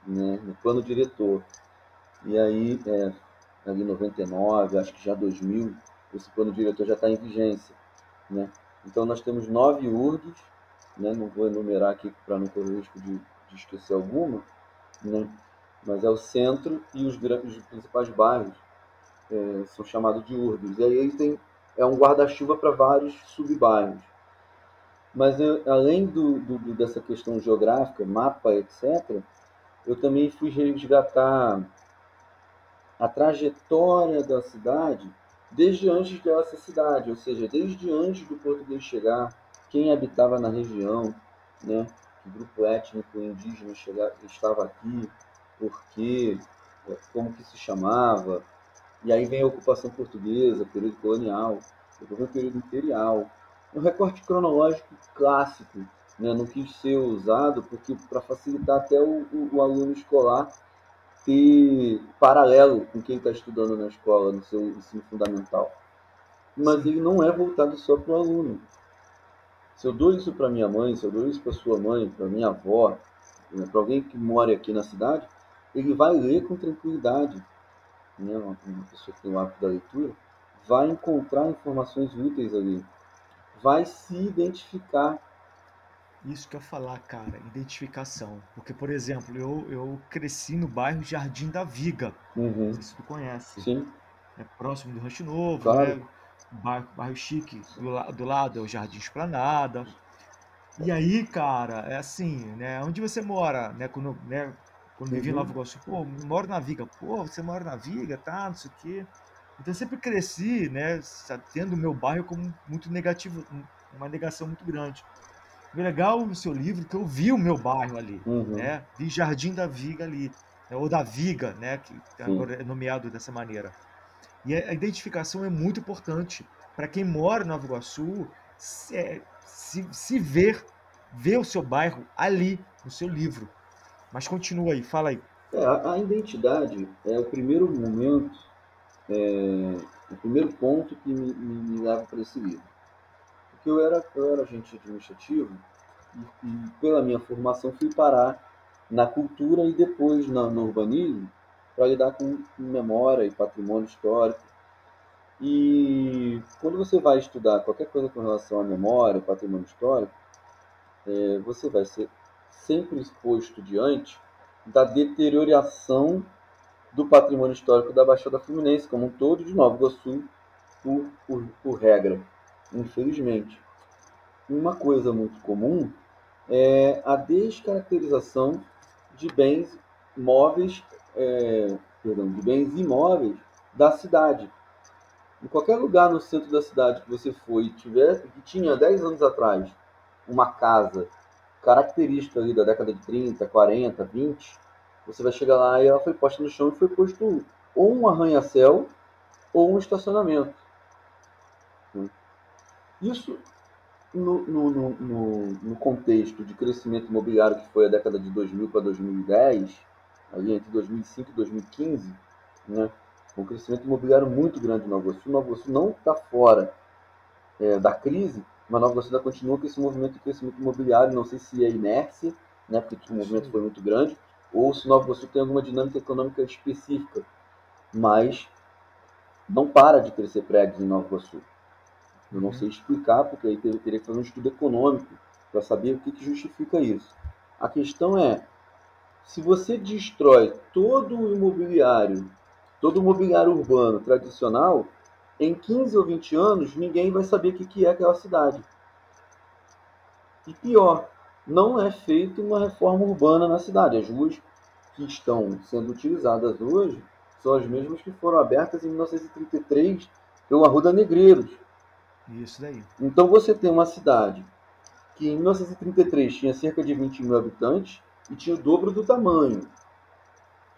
né, no plano diretor. E aí, é, ali 99, acho que já 2000, esse plano diretor já está em vigência. Né? Então, nós temos nove URGs, né, não vou enumerar aqui para não correr o risco de, de esquecer alguma, né? mas é o centro e os, os principais bairros é, são chamados de urbes. E aí tem, é um guarda-chuva para vários subbairros. Mas eu, além do, do, dessa questão geográfica, mapa, etc., eu também fui resgatar a trajetória da cidade desde antes dela ser cidade, ou seja, desde antes do português chegar, quem habitava na região, né? que grupo étnico indígena chegava, estava aqui, porquê, como que se chamava. E aí vem a ocupação portuguesa, período colonial, depois vem o período imperial. um recorte cronológico clássico. Né? Não quis ser usado porque para facilitar até o, o, o, aluno escolar ter paralelo com quem está estudando na escola, no seu ensino fundamental. Mas ele não é voltado só para o aluno. Se eu dou isso para minha mãe, se eu dou isso para sua mãe, para minha avó, né, para alguém que mora aqui na cidade, ele vai ler com tranquilidade. Né? Uma, uma pessoa que tem o hábito da leitura vai encontrar informações úteis ali, vai se identificar. Isso que eu ia falar, cara, identificação. Porque, por exemplo, eu, eu cresci no bairro Jardim da Viga. Uhum. Não sei se tu conhece. Sim. É próximo do Rancho Novo, Claro. né? Bairro, bairro chique. Do, do lado é o Jardim Esplanada. E aí, cara, é assim, né? Onde você mora, né? Quando, né? Quando eu vivi em Uhum. Nova Iguaçu, pô, moro na Viga. Pô, você mora na Viga, tá? Não sei o quê. Então eu sempre cresci, né? Tendo o meu bairro como muito negativo, um- uma negação muito grande. O legal no seu livro que eu vi o meu bairro ali, Uhum. né? Vi Jardim da Viga ali, né? ou da Viga, né? Que agora é nomeado dessa maneira. E a identificação é muito importante para quem mora em Nova Iguaçu se, é, se, se ver, ver o seu bairro ali no seu livro. Mas continua aí, fala aí. É, a, a identidade é o primeiro momento, é, o primeiro ponto que me, me, me leva para esse livro. Porque eu era, eu era agente administrativo e, e pela minha formação fui parar na cultura e depois na, no urbanismo para lidar com memória e patrimônio histórico. E quando você vai estudar qualquer coisa com relação à memória, patrimônio histórico, é, você vai ser sempre exposto diante da deterioração do patrimônio histórico da Baixada Fluminense como um todo, de Nova Iguaçu, por, por, por regra, infelizmente. Uma coisa muito comum é a descaracterização de bens móveis, é, perdão, de bens imóveis da cidade. Em qualquer lugar no centro da cidade que você for e tiver, que tinha 10 anos atrás uma casa característica ali da década de 30, 40, 20, você vai chegar lá e ela foi posta no chão e foi posto ou um arranha-céu ou um estacionamento. Isso no, no, no, no, contexto de crescimento imobiliário que foi a década de 2000 para 2010, ali entre 2005 e 2015, né? um crescimento imobiliário muito grande em Nova Iguaçu. Nova Iguaçu não está fora é, da crise, mas Nova Iguaçu ainda continua com esse movimento de crescimento imobiliário. Não sei se é inércia, né, porque o movimento foi muito grande, ou se Nova Iguaçu tem alguma dinâmica econômica específica. Mas não para de crescer prédios em Nova Iguaçu. Eu não sei explicar, porque aí teria que fazer um estudo econômico para saber o que, que justifica isso. A questão é, se você destrói todo o imobiliário, todo o mobiliário urbano tradicional, em 15 ou 20 anos ninguém vai saber o que, que é aquela cidade. E pior, não é feita uma reforma urbana na cidade. As ruas que estão sendo utilizadas hoje são as mesmas que foram abertas em 1933 pela Arruda Negreiros. Isso daí. Então você tem uma cidade que em 1933 tinha cerca de 20 mil habitantes e tinha o dobro do tamanho.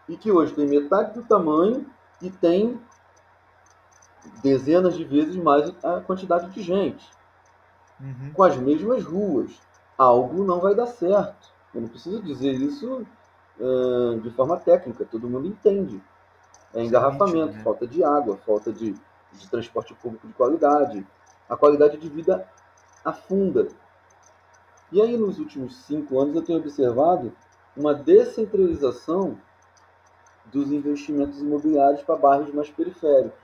E que hoje tem metade do tamanho e tem dezenas de vezes mais a quantidade de gente, Uhum. com as mesmas ruas. Algo não vai dar certo. Eu não preciso dizer isso ah, de forma técnica, todo mundo entende. É engarrafamento, né? falta de água, falta de, de transporte público de qualidade. A qualidade de vida afunda. E aí, nos últimos cinco anos, eu tenho observado uma descentralização dos investimentos imobiliários para bairros mais periféricos.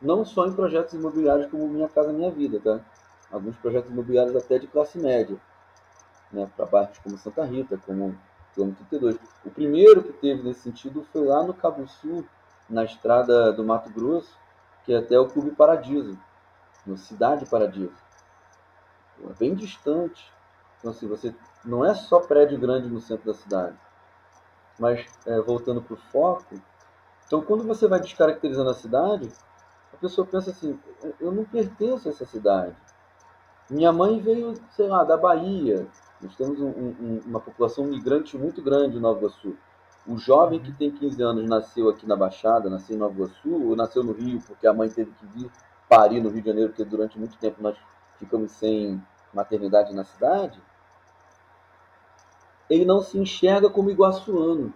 Não só em projetos imobiliários como Minha Casa Minha Vida, tá? Alguns projetos imobiliários até de classe média, né? Para bairros como Santa Rita, como quilômetro 32. O primeiro que teve nesse sentido foi lá no Cabo Sul, na estrada do Mato Grosso, que é até o Clube Paradiso, no Cidade Paradiso. É bem distante. Então, assim, você não é só prédio grande no centro da cidade. Mas, é, voltando para o foco, então, quando você vai descaracterizando a cidade, a pessoa pensa assim: eu não pertenço a essa cidade. Minha mãe veio, sei lá, da Bahia. Nós temos um- um- uma população migrante muito grande em Nova Iguaçu. O jovem que tem 15 anos nasceu aqui na Baixada, nasceu em Nova Iguaçu, ou nasceu no Rio porque a mãe teve que vir parir no Rio de Janeiro, porque durante muito tempo nós ficamos sem maternidade na cidade, ele não se enxerga como iguaçuano.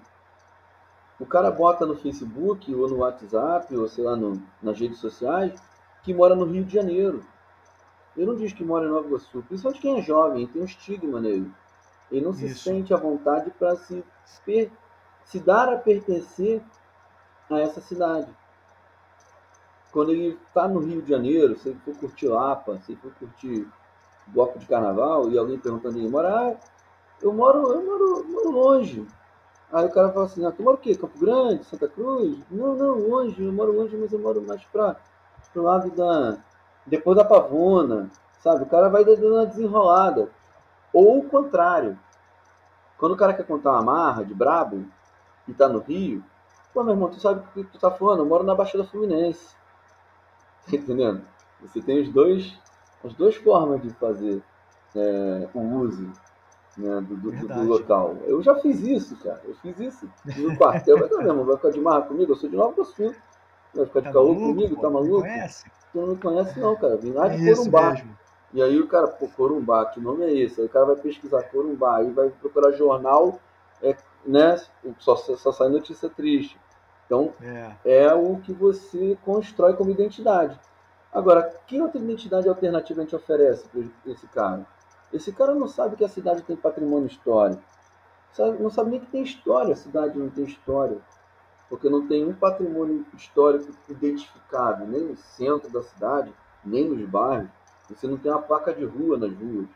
O cara bota no Facebook ou no WhatsApp ou sei lá no, nas redes sociais que mora no Rio de Janeiro. Ele não diz que mora em Nova Iguaçu, principalmente quem é jovem, tem um estigma nele. Ele não se Isso. sente à vontade para se, se dar a pertencer a essa cidade. Quando ele está no Rio de Janeiro, se ele for curtir Lapa, se ele for curtir bloco de carnaval, e alguém perguntando ele mora, ah, eu moro, eu moro, moro longe. Aí o cara fala assim, ah, tu mora o quê? Campo Grande, Santa Cruz? Não, não, longe, eu moro longe, mas eu moro mais para pro lado da. Depois da Pavona, sabe? O cara vai dando uma desenrolada. Ou o contrário. Quando o cara quer contar uma marra de brabo e tá no Rio, pô, meu irmão, tu sabe o que tu tá falando? Eu moro na Baixada Fluminense. [LAUGHS] Tá entendendo? Você tem os dois, as duas formas de fazer é, o uso né, do, do- do local. Eu já fiz isso, cara. Eu fiz isso no quartel. Mas não, irmão, vai ficar de marra comigo? Eu sou de Nova Iguaçu. Vai ficar de Tá caô maluco, comigo? pô? Tá maluco? conhece? Tu não me conhece não, cara. Vim lá É de isso Corumbá. mesmo. E aí o cara, pô, Corumbá, que nome é esse? Aí o cara vai pesquisar Corumbá, aí vai procurar jornal, é, né? Só, só sai notícia triste. Então, É, é o que você constrói como identidade. Agora, que outra identidade alternativa a gente oferece para esse cara? Esse cara não sabe que a cidade tem patrimônio histórico. Não sabe nem que tem história, a cidade não tem história. Porque não tem um patrimônio histórico identificado, nem no centro da cidade, nem nos bairros. Você não tem uma placa de rua nas ruas.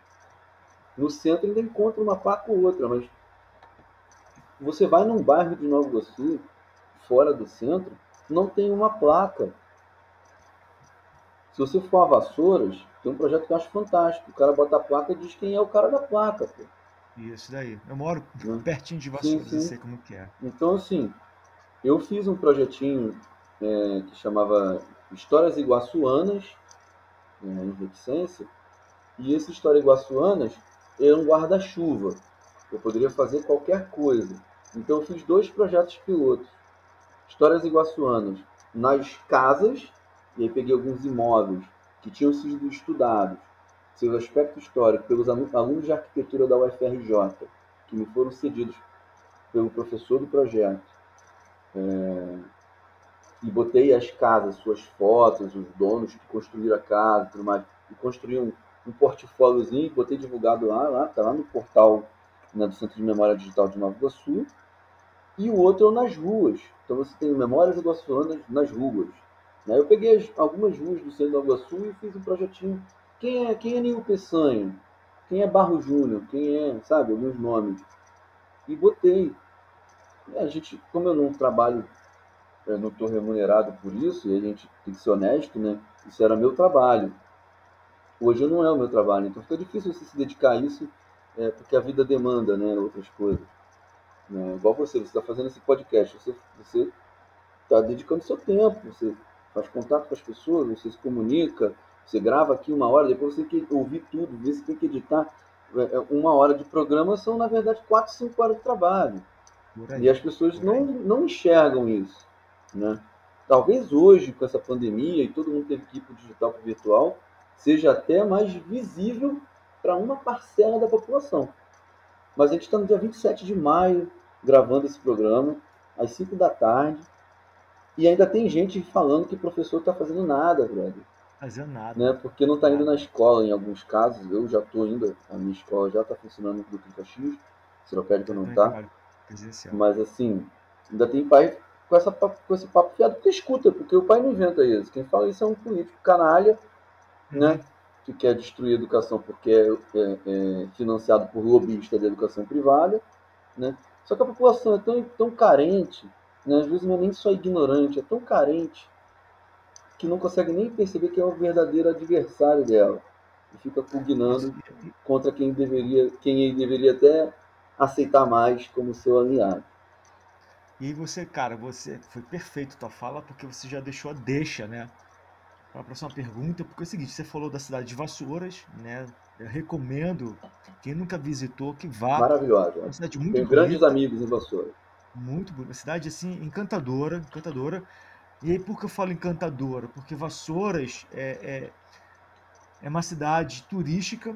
No centro ainda encontra uma placa ou outra, mas você vai num bairro de Nova Iguaçu, fora do centro, não tem uma placa. Se você for a Vassouras, tem um projeto que eu acho fantástico. O cara bota a placa e diz quem é o cara da placa. Pô. isso daí. Eu moro Hum. [LAUGHS] pertinho de Vassouras, sim. eu sei como que é. Então, assim, eu fiz um projetinho é, que chamava Histórias Iguaçuanas, é, em reticência, e esse História Iguaçuanas é um guarda-chuva. Eu poderia fazer qualquer coisa. Então, eu fiz dois projetos pilotos. Histórias Iguaçuanas nas casas, e aí peguei alguns imóveis que tinham sido estudados, seu aspecto histórico, pelos alu- alunos de arquitetura da UFRJ, que me foram cedidos pelo professor do projeto. É, e botei as casas, suas fotos, os donos que construíram a casa, tudo mais, e construí um, um portfóliozinho, botei divulgado lá, lá, tá lá no portal né, do Centro de Memória Digital de Nova Iguaçu, e o outro é nas ruas. Então você tem memórias iguaçuanas nas ruas. Né? Eu peguei as- algumas ruas do centro Nova Iguaçu e fiz um projetinho. Quem é, quem é Nil Peçanha? Quem é Barro Júnior? Quem é, sabe, alguns nomes. E botei. E a gente, como eu não trabalho, eu não estou remunerado por isso, e a gente tem que ser honesto, né? Isso era meu trabalho. Hoje não é o meu trabalho, então fica difícil você se dedicar a isso, é, porque a vida demanda, né, outras coisas. Né? Igual você, você está fazendo esse podcast, você você está dedicando seu tempo, você faz contato com as pessoas, você se comunica, você grava aqui uma hora, depois você tem que ouvir tudo, ver se tem que editar. É, é, Uma hora de programa são, na verdade, quatro, cinco horas de trabalho. Aí. E as pessoas não, não enxergam isso. Né? Talvez hoje, com essa pandemia e todo mundo teve que ir para o digital para o virtual, seja até mais visível para uma parcela da população. Mas a gente está no dia 27 de maio gravando esse programa, às 5 da tarde, e ainda tem gente falando que o professor está fazendo nada, brother. Fazendo nada. Né? Porque não está indo na escola em alguns casos. Eu já estou indo, a minha escola já está funcionando no Grupo Caxias, Seropédica não está. Mas assim, ainda tem pai com, essa, com esse papo fiado, porque escuta, porque o pai não inventa isso. Quem fala isso é um político canalha, né? Que quer destruir a educação porque é, é- é financiado por lobbyista da educação privada, né? Só que a população é tão, tão carente, né? às vezes não é nem só ignorante, é tão carente que não consegue nem perceber que é o verdadeiro adversário dela. E fica pugnando contra quem deveria, quem deveria até aceitar mais como seu aliado. E você, cara, você foi perfeito tua fala porque você já deixou a deixa, né? Para a próxima pergunta, porque é o seguinte, você falou da cidade de Vassouras, né? Eu recomendo quem nunca visitou que vá. É Maravilhosa. uma cidade muito Tenho grandes amigos em Vassoura. muito bonita, uma cidade assim encantadora, encantadora. E aí por que eu falo encantadora? Porque Vassouras é, é- é uma cidade turística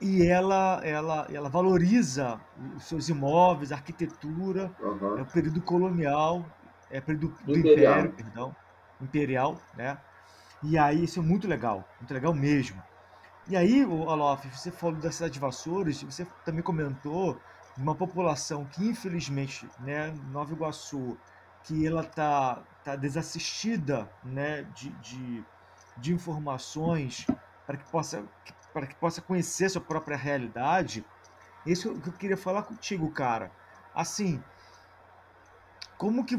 e ela, ela, ela valoriza os seus imóveis, a arquitetura, Aham. é o período colonial, é o período do Imperial. Império, perdão, imperial, né? E aí isso é muito legal, muito legal mesmo. E aí, Alof, você falou da cidade de Vassouras, você também comentou de uma população que, infelizmente, né, Nova Iguaçu, que ela tá, tá desassistida, né, de, de, de informações para que possa para que possa conhecer sua própria realidade. Isso que eu queria falar contigo, cara. Assim, como que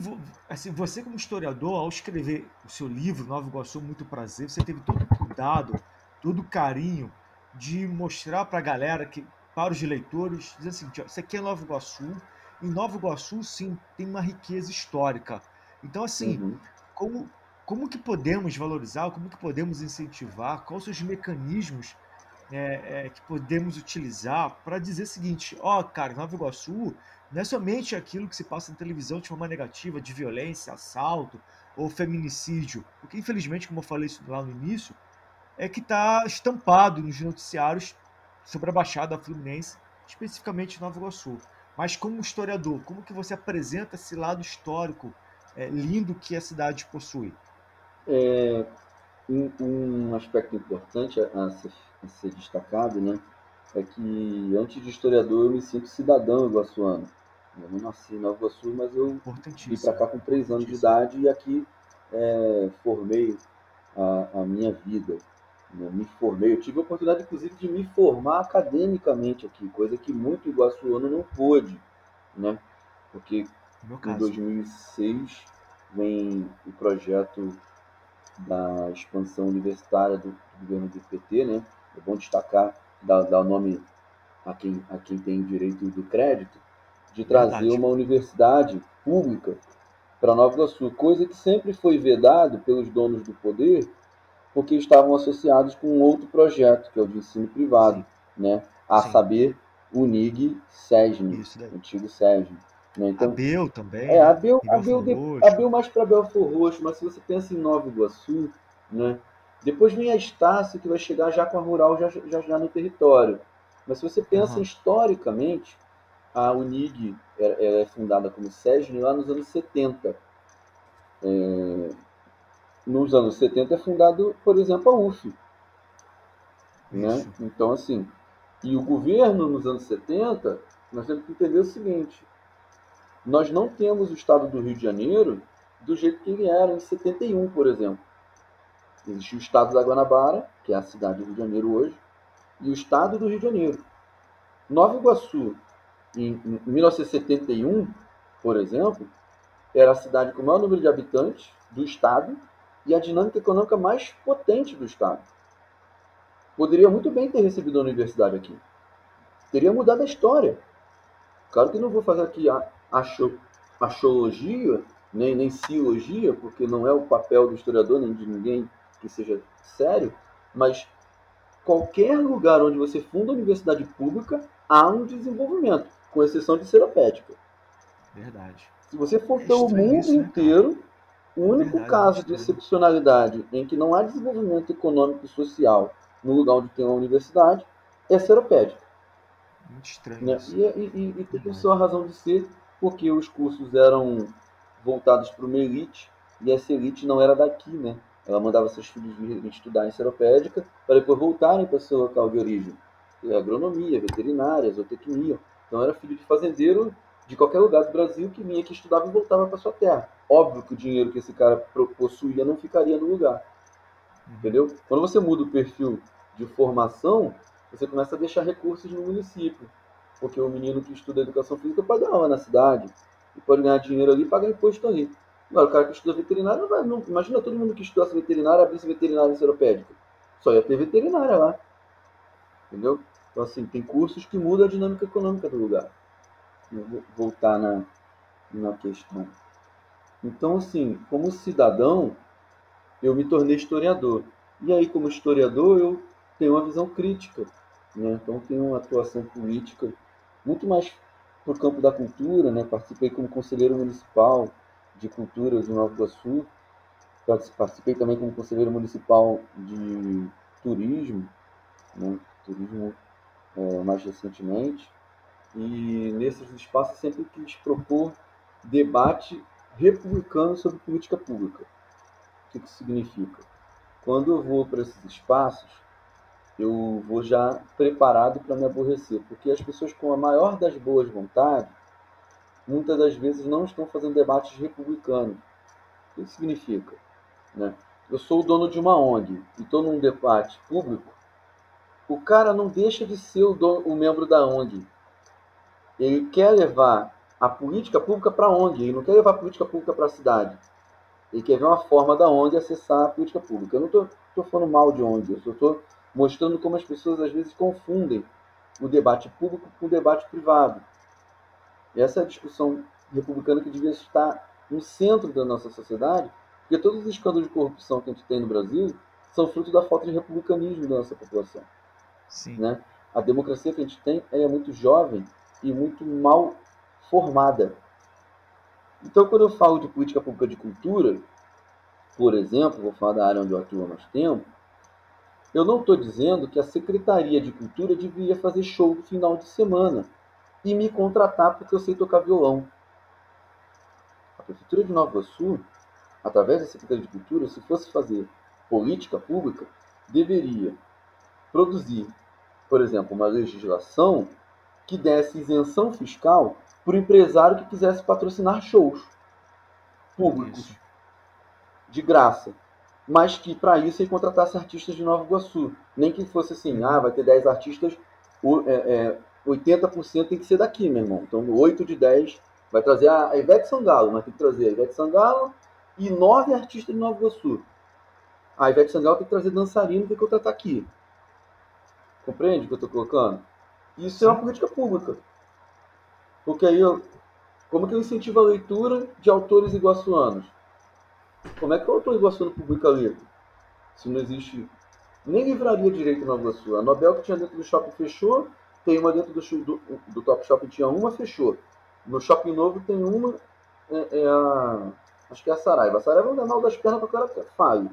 assim, você como historiador, ao escrever o seu livro, Nova Iguaçu, muito prazer, você teve todo o cuidado, todo o carinho de mostrar para a galera que para os leitores, dizer assim, ó, isso aqui é Nova Iguaçu, e Nova Iguaçu sim tem uma riqueza histórica. Então assim, Uhum. como como que podemos valorizar, como que podemos incentivar, quais os mecanismos é, é, que podemos utilizar para dizer o seguinte: ó, cara, Nova Iguaçu não é somente aquilo que se passa na televisão de forma negativa, de violência, assalto ou feminicídio, porque infelizmente, como eu falei lá no início, é que está estampado nos noticiários sobre a Baixada Fluminense, especificamente Nova Iguaçu. Mas como historiador, como que você apresenta esse lado histórico é, lindo que a cidade possui? Um, um aspecto importante a ser, a ser destacado, né, é que antes de historiador eu me sinto cidadão iguaçuano. Eu não nasci em Nova Iguaçu, mas eu vim para cá com três anos de idade e aqui é, formei a, a minha vida. né? Me formei, eu tive a oportunidade, inclusive, de me formar academicamente aqui, coisa que muito iguaçuano não pôde, né? Porque em caso. 2006 vem o projeto da expansão universitária do, do governo do PT, né? É bom destacar, dar, dar o nome a quem, a quem tem o direito do crédito, de trazer Verdade. uma universidade pública para Nova Iguaçu, coisa que sempre foi vedado pelos donos do poder, porque estavam associados com um outro projeto, que é o de ensino privado, Sim, né? a sim. saber, Unig SESN, Isso daí. antigo SESN. Né? Então, Abel também, é? Abel, Abel, Belfort de. Abel mais para Belfor Roxo, mas se você pensa em Nova Iguaçu, né? Depois vem a Estácio, que vai chegar já com a Rural, já, já, já no território. Mas se você pensa Aham. historicamente, a Unig ela é fundada como SESN lá nos anos 70. Nos anos 70 é fundado, por exemplo, a UF. Né? Então, assim, e o governo nos anos 70, nós temos que entender o seguinte: nós não temos o estado do Rio de Janeiro do jeito que ele era em 71, por exemplo. Existia o estado da Guanabara, que é a cidade do Rio de Janeiro hoje, e o estado do Rio de Janeiro. Nova Iguaçu, em, em 1971, por exemplo, era a cidade com o maior número de habitantes do estado e a dinâmica econômica mais potente do estado. Poderia muito bem ter recebido a universidade aqui. Teria mudado a história. Claro que não vou fazer aqui a acho, axiologia, nem, nem ciologia, porque não é o papel do historiador, nem de ninguém que seja sério, mas qualquer lugar onde você funda universidade pública, há um desenvolvimento, com exceção de Seropédica. Verdade. Se você for É pelo estranho mundo isso, né, inteiro, o único Verdade, caso muito de excepcionalidade em que não há desenvolvimento econômico e social no lugar onde tem uma universidade é Seropédica. Muito estranho Né? isso. E, e, e, tem Verdade. sua razão de ser, porque os cursos eram voltados para uma elite, e essa elite não era daqui, né? Ela mandava seus filhos virem estudar em Seropédica, para depois voltarem para seu local de origem. Agronomia, veterinária, zootecnia. Então era filho de fazendeiro de qualquer lugar do Brasil que vinha aqui estudava e voltava para sua terra. Óbvio que o dinheiro que esse cara possuía não ficaria no lugar. Entendeu? Quando você muda o perfil de formação, você começa a deixar recursos no município. Porque o menino que estuda educação física pode aula na cidade. E pode ganhar dinheiro ali e pagar imposto ali. Agora, o cara que estuda veterinário, não vai, não, imagina todo mundo que estudasse veterinário abrisse veterinária Seropédica. Só ia ter veterinária lá. Entendeu? Então, assim, tem cursos que mudam a dinâmica econômica do lugar. Vou voltar na, na questão. Então, assim, como cidadão, eu me tornei historiador. E aí, como historiador, eu tenho uma visão crítica. Né? Então, tenho uma atuação política muito mais para o campo da cultura. Né? Participei como conselheiro municipal de cultura de Nova Iguaçu. Participei também como conselheiro municipal de turismo, né? turismo é, mais recentemente, e nesses espaços sempre quis propor debate republicano sobre política pública. O que isso significa? Quando eu vou para esses espaços, eu vou já preparado para me aborrecer, porque as pessoas com a maior das boas vontades, muitas das vezes não estão fazendo debates republicanos. O que significa? Né? Eu sou o dono de uma ONG e estou num debate público, o cara não deixa de ser o, dono, o membro da ONG. Ele quer levar a política pública para a ONG, ele não quer levar a política pública para a cidade. Ele quer ver uma forma da ONG acessar a política pública. Eu não estou falando mal de ONG, eu estou mostrando como as pessoas às vezes confundem o debate público com o debate privado. Essa é a discussão republicana que devia estar no centro da nossa sociedade, porque todos os escândalos de corrupção que a gente tem no Brasil são fruto da falta de republicanismo da nossa população. Sim. Né? A democracia que a gente tem é muito jovem e muito mal formada. Então, quando eu falo de política pública de cultura, por exemplo, vou falar da área onde eu atuo há mais tempo, eu não estou dizendo que a Secretaria de Cultura deveria fazer show no final de semana e me contratar porque eu sei tocar violão. A Prefeitura de Nova Iguaçu através da Secretaria de Cultura, se fosse fazer política pública, deveria produzir, por exemplo, uma legislação que desse isenção fiscal para o empresário que quisesse patrocinar shows públicos isso. de graça, mas que para isso ele contratasse artistas de Nova Iguaçu. Nem que fosse assim, ah, vai ter 10 artistas, é, é, 80% tem que ser daqui, meu irmão. Então, 8 de 10 vai trazer a Ivete Sangalo, mas tem que trazer a Ivete Sangalo, e nove artistas de Nova Iguaçu. A Ivete Sangalo tem que trazer dançarino, tem que contratar aqui. Compreende o que eu estou colocando? Isso é uma política pública. Porque aí, eu, como que eu incentivo a leitura de autores iguaçuanos? Como é que o autor iguaçuano publica livro? Se não existe nem livraria direito em Nova Iguaçu. A Nobel que tinha dentro do shopping fechou, tem uma dentro do, do, do Top Shopping tinha uma, fechou. No Shopping Novo tem uma, é, é a Acho que é a Saraiva. A Saraiva é mal das pernas para o cara que é falho.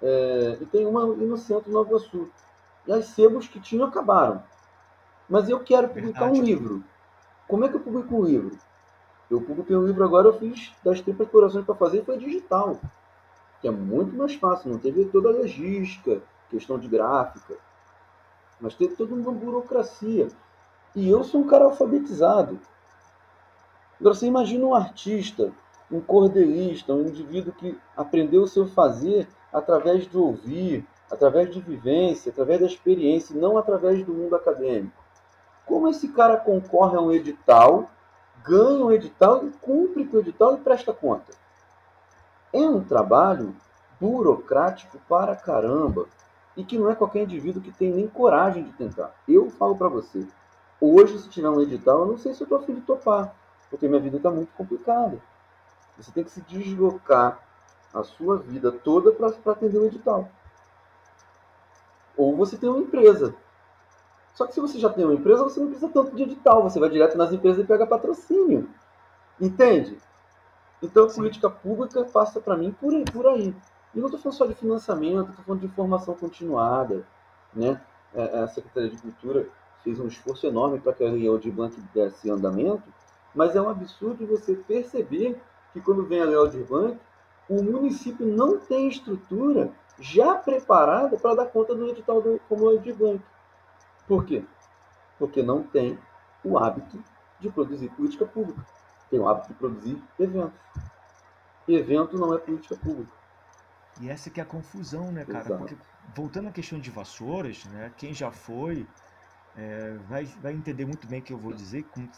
É, e tem uma no centro Nova Iguaçu. E as sebos que tinham acabaram. Mas eu quero publicar Verdade. um livro. Como é que eu publico um livro? Eu publiquei um livro agora, eu fiz das tripas corações para fazer e foi digital. Que é muito mais fácil, não teve toda a logística, questão de gráfica. Mas teve toda uma burocracia. E eu sou um cara alfabetizado. Agora você imagina um artista um cordelista, um indivíduo que aprendeu o seu fazer através de ouvir, através de vivência, através da experiência, não através do mundo acadêmico. Como esse cara concorre a um edital, ganha um edital e cumpre com o edital e presta conta? É um trabalho burocrático para caramba e que não é qualquer indivíduo que tem nem coragem de tentar. Eu falo para você, hoje se tiver um edital, eu não sei se eu estou afim de topar, porque minha vida está muito complicada. Você tem que se deslocar a sua vida toda para atender o edital. Ou você tem uma empresa. Só que se você já tem uma empresa, você não precisa tanto de edital. Você vai direto nas empresas e pega patrocínio. Entende? Então a política pública passa para mim por aí, por aí. E não estou falando só de financiamento, estou falando de formação continuada. Né? É, a Secretaria de Cultura fez um esforço enorme para que a Lei de Blanc desse andamento, mas é um absurdo você perceber que quando vem a Lei Aldir Blanc, o município não tem estrutura já preparada para dar conta do edital do, como Aldir Blanc. Por quê? Porque não tem o hábito de produzir política pública. Tem o hábito de produzir eventos. Evento não é política pública. E essa que é a confusão, né, cara? Exato. Porque, voltando à questão de vassouras, né, quem já foi é, vai, vai entender muito bem o que eu vou dizer, como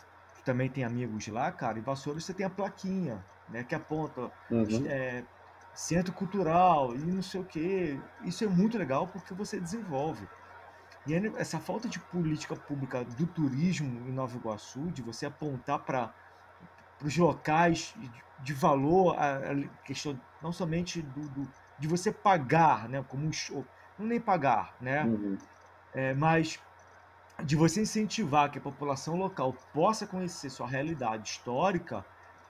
também tem amigos lá, cara, em Vassouras você tem a plaquinha, né, que aponta uhum. é, centro cultural e não sei o que. Isso é muito legal porque você desenvolve. E essa falta de política pública do turismo em Nova Iguaçu, de você apontar para os locais de valor, a, a, questão não somente do, do, de você pagar, né, como um show, não nem pagar, né, uhum. é, mas de você incentivar que a população local possa conhecer sua realidade histórica,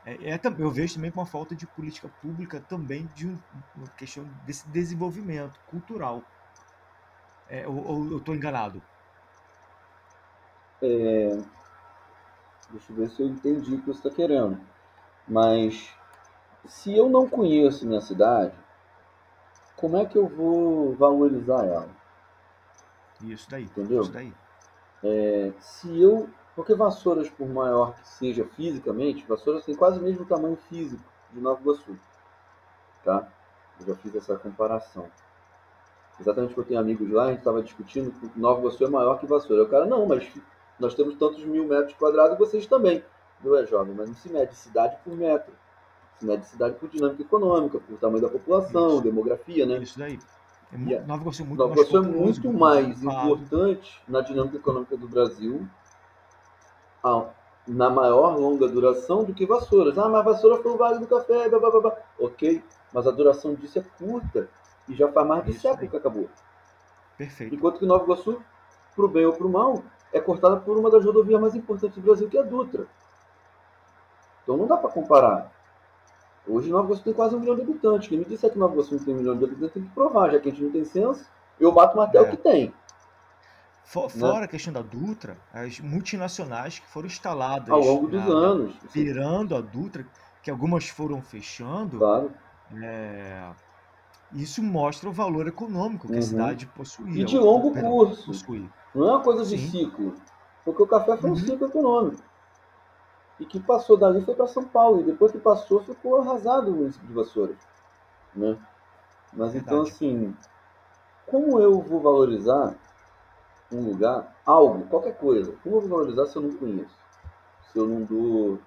é, é, eu vejo também com uma falta de política pública também de um, uma questão desse desenvolvimento cultural. É, ou, ou eu estou enganado? É, deixa eu ver se eu entendi o que você está querendo. Mas se eu não conheço minha cidade, como é que eu vou valorizar ela? Isso daí. Entendeu? Isso daí. É, se eu. Porque Vassouras, por maior que seja fisicamente, Vassouras tem quase o mesmo tamanho físico de Nova Iguaçu. Tá? Eu já fiz essa comparação. Exatamente porque eu tenho amigos lá, a gente estava discutindo que Nova Iguaçu é maior que Vassoura. O cara, não, mas nós temos tantos mil metros quadrados vocês também. Não é jovem, mas não se mede cidade por metro. Se mede cidade por dinâmica econômica, por tamanho da população, Isso. demografia, né? Isso daí. É E a- mu- Nova Iguaçu é muito Nova mais é muito muito mais importante na dinâmica econômica do Brasil, a- na maior longa duração do que Vassouras. Ah, mas Vassoura foi o Vale do Café, blá, blá, blá, blá. Ok, mas a duração disso é curta e já faz mais de Isso século aí. que acabou. Perfeito. Enquanto que Nova Iguaçu, pro bem ou pro mal, é cortada por uma das rodovias mais importantes do Brasil, que é a Dutra. Então não dá para comparar. Hoje Nova Iguaçu tem quase um milhão de habitantes. Quem me disser que Nova Iguaçu não tem um milhão de habitantes tem que provar, já que a gente não tem censo. Eu bato o martelo É. que tem. Fo- Fora a questão da Dutra, as multinacionais que foram instaladas Ao longo dos na- na- anos. virando a Dutra, que algumas foram fechando, Claro. é, isso mostra o valor econômico que Uhum. a cidade possuía. E de longo curso. possui. Não é uma coisa de Sim. ciclo. Porque o café foi um Uhum. ciclo econômico. E que passou dali foi para São Paulo. E depois que passou, ficou arrasado o município de Vassouras. Né? Mas então, Verdade. assim, como eu vou valorizar um lugar, algo, qualquer coisa? Como eu vou valorizar se eu não conheço? Se eu não dou.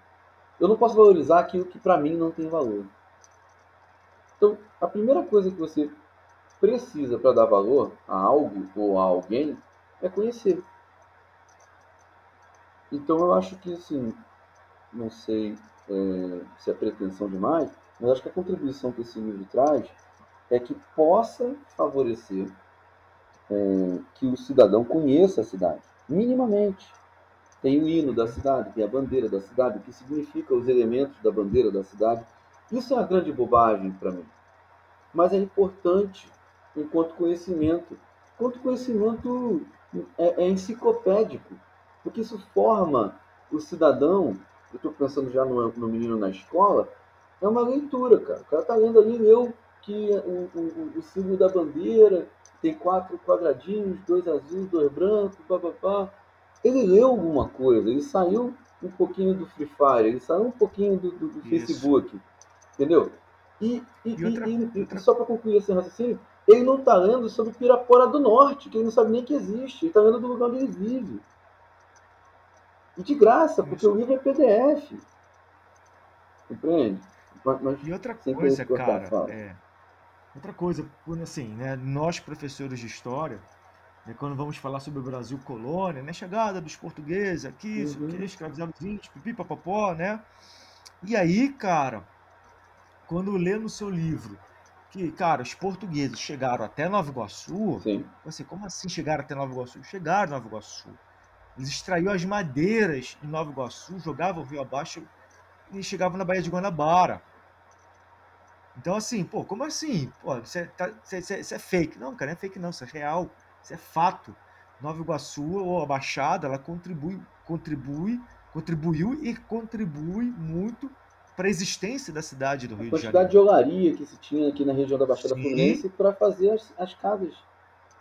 Eu não posso valorizar aquilo que para mim não tem valor. Então, a primeira coisa que você precisa para dar valor a algo ou a alguém é conhecer. Então eu acho que assim, não sei é, se é pretensão demais, mas acho que a contribuição que esse livro traz é que possa favorecer é, que o cidadão conheça a cidade, minimamente. Tem o hino da cidade, tem a bandeira da cidade, o que significa os elementos da bandeira da cidade. Isso é uma grande bobagem para mim. Mas é importante enquanto conhecimento. Enquanto conhecimento é, é enciclopédico, porque isso forma o cidadão. Eu estou pensando já no, no menino na escola, é uma leitura, cara. O cara está lendo ali, leu que o, o, o símbolo da bandeira tem quatro quadradinhos, dois azuis, dois brancos, papapá. Ele leu alguma coisa, ele saiu um pouquinho do Free Fire, ele saiu um pouquinho do, do, do. Facebook, entendeu? E, e, E outra- e- outra- e só para concluir esse raciocínio, ele não está lendo sobre Pirapora do Norte, que ele não sabe nem que existe, ele está lendo do lugar onde ele vive. E de graça, porque Isso. o livro é PDF. Compreende? Mas, mas E outra coisa, cara, é, outra coisa, assim, né, nós professores de história, né, quando vamos falar sobre o Brasil colônia, né, chegada dos portugueses aqui, isso Uhum. aqui, escravizaram os índios, pipi, papapó, né? E aí, cara, quando lê no seu livro que, cara, os portugueses chegaram até Nova Iguaçu, sim, você, como assim chegaram até Nova Iguaçu? Chegaram em Nova Iguaçu. Eles extraíam as madeiras em Nova Iguaçu, jogavam o rio abaixo e chegavam na Baía de Guanabara. Então, assim, pô, como assim? Pô, isso é, tá- isso é- isso é- é fake. Não, cara, não é fake não, isso é real. Isso é fato. Nova Iguaçu, ou a Baixada, ela contribui, contribui, contribuiu e contribui muito para a existência da cidade do a Rio de quantidade de Janeiro. olaria que se tinha aqui na região da Baixada Sim. Fluminense para fazer as, as casas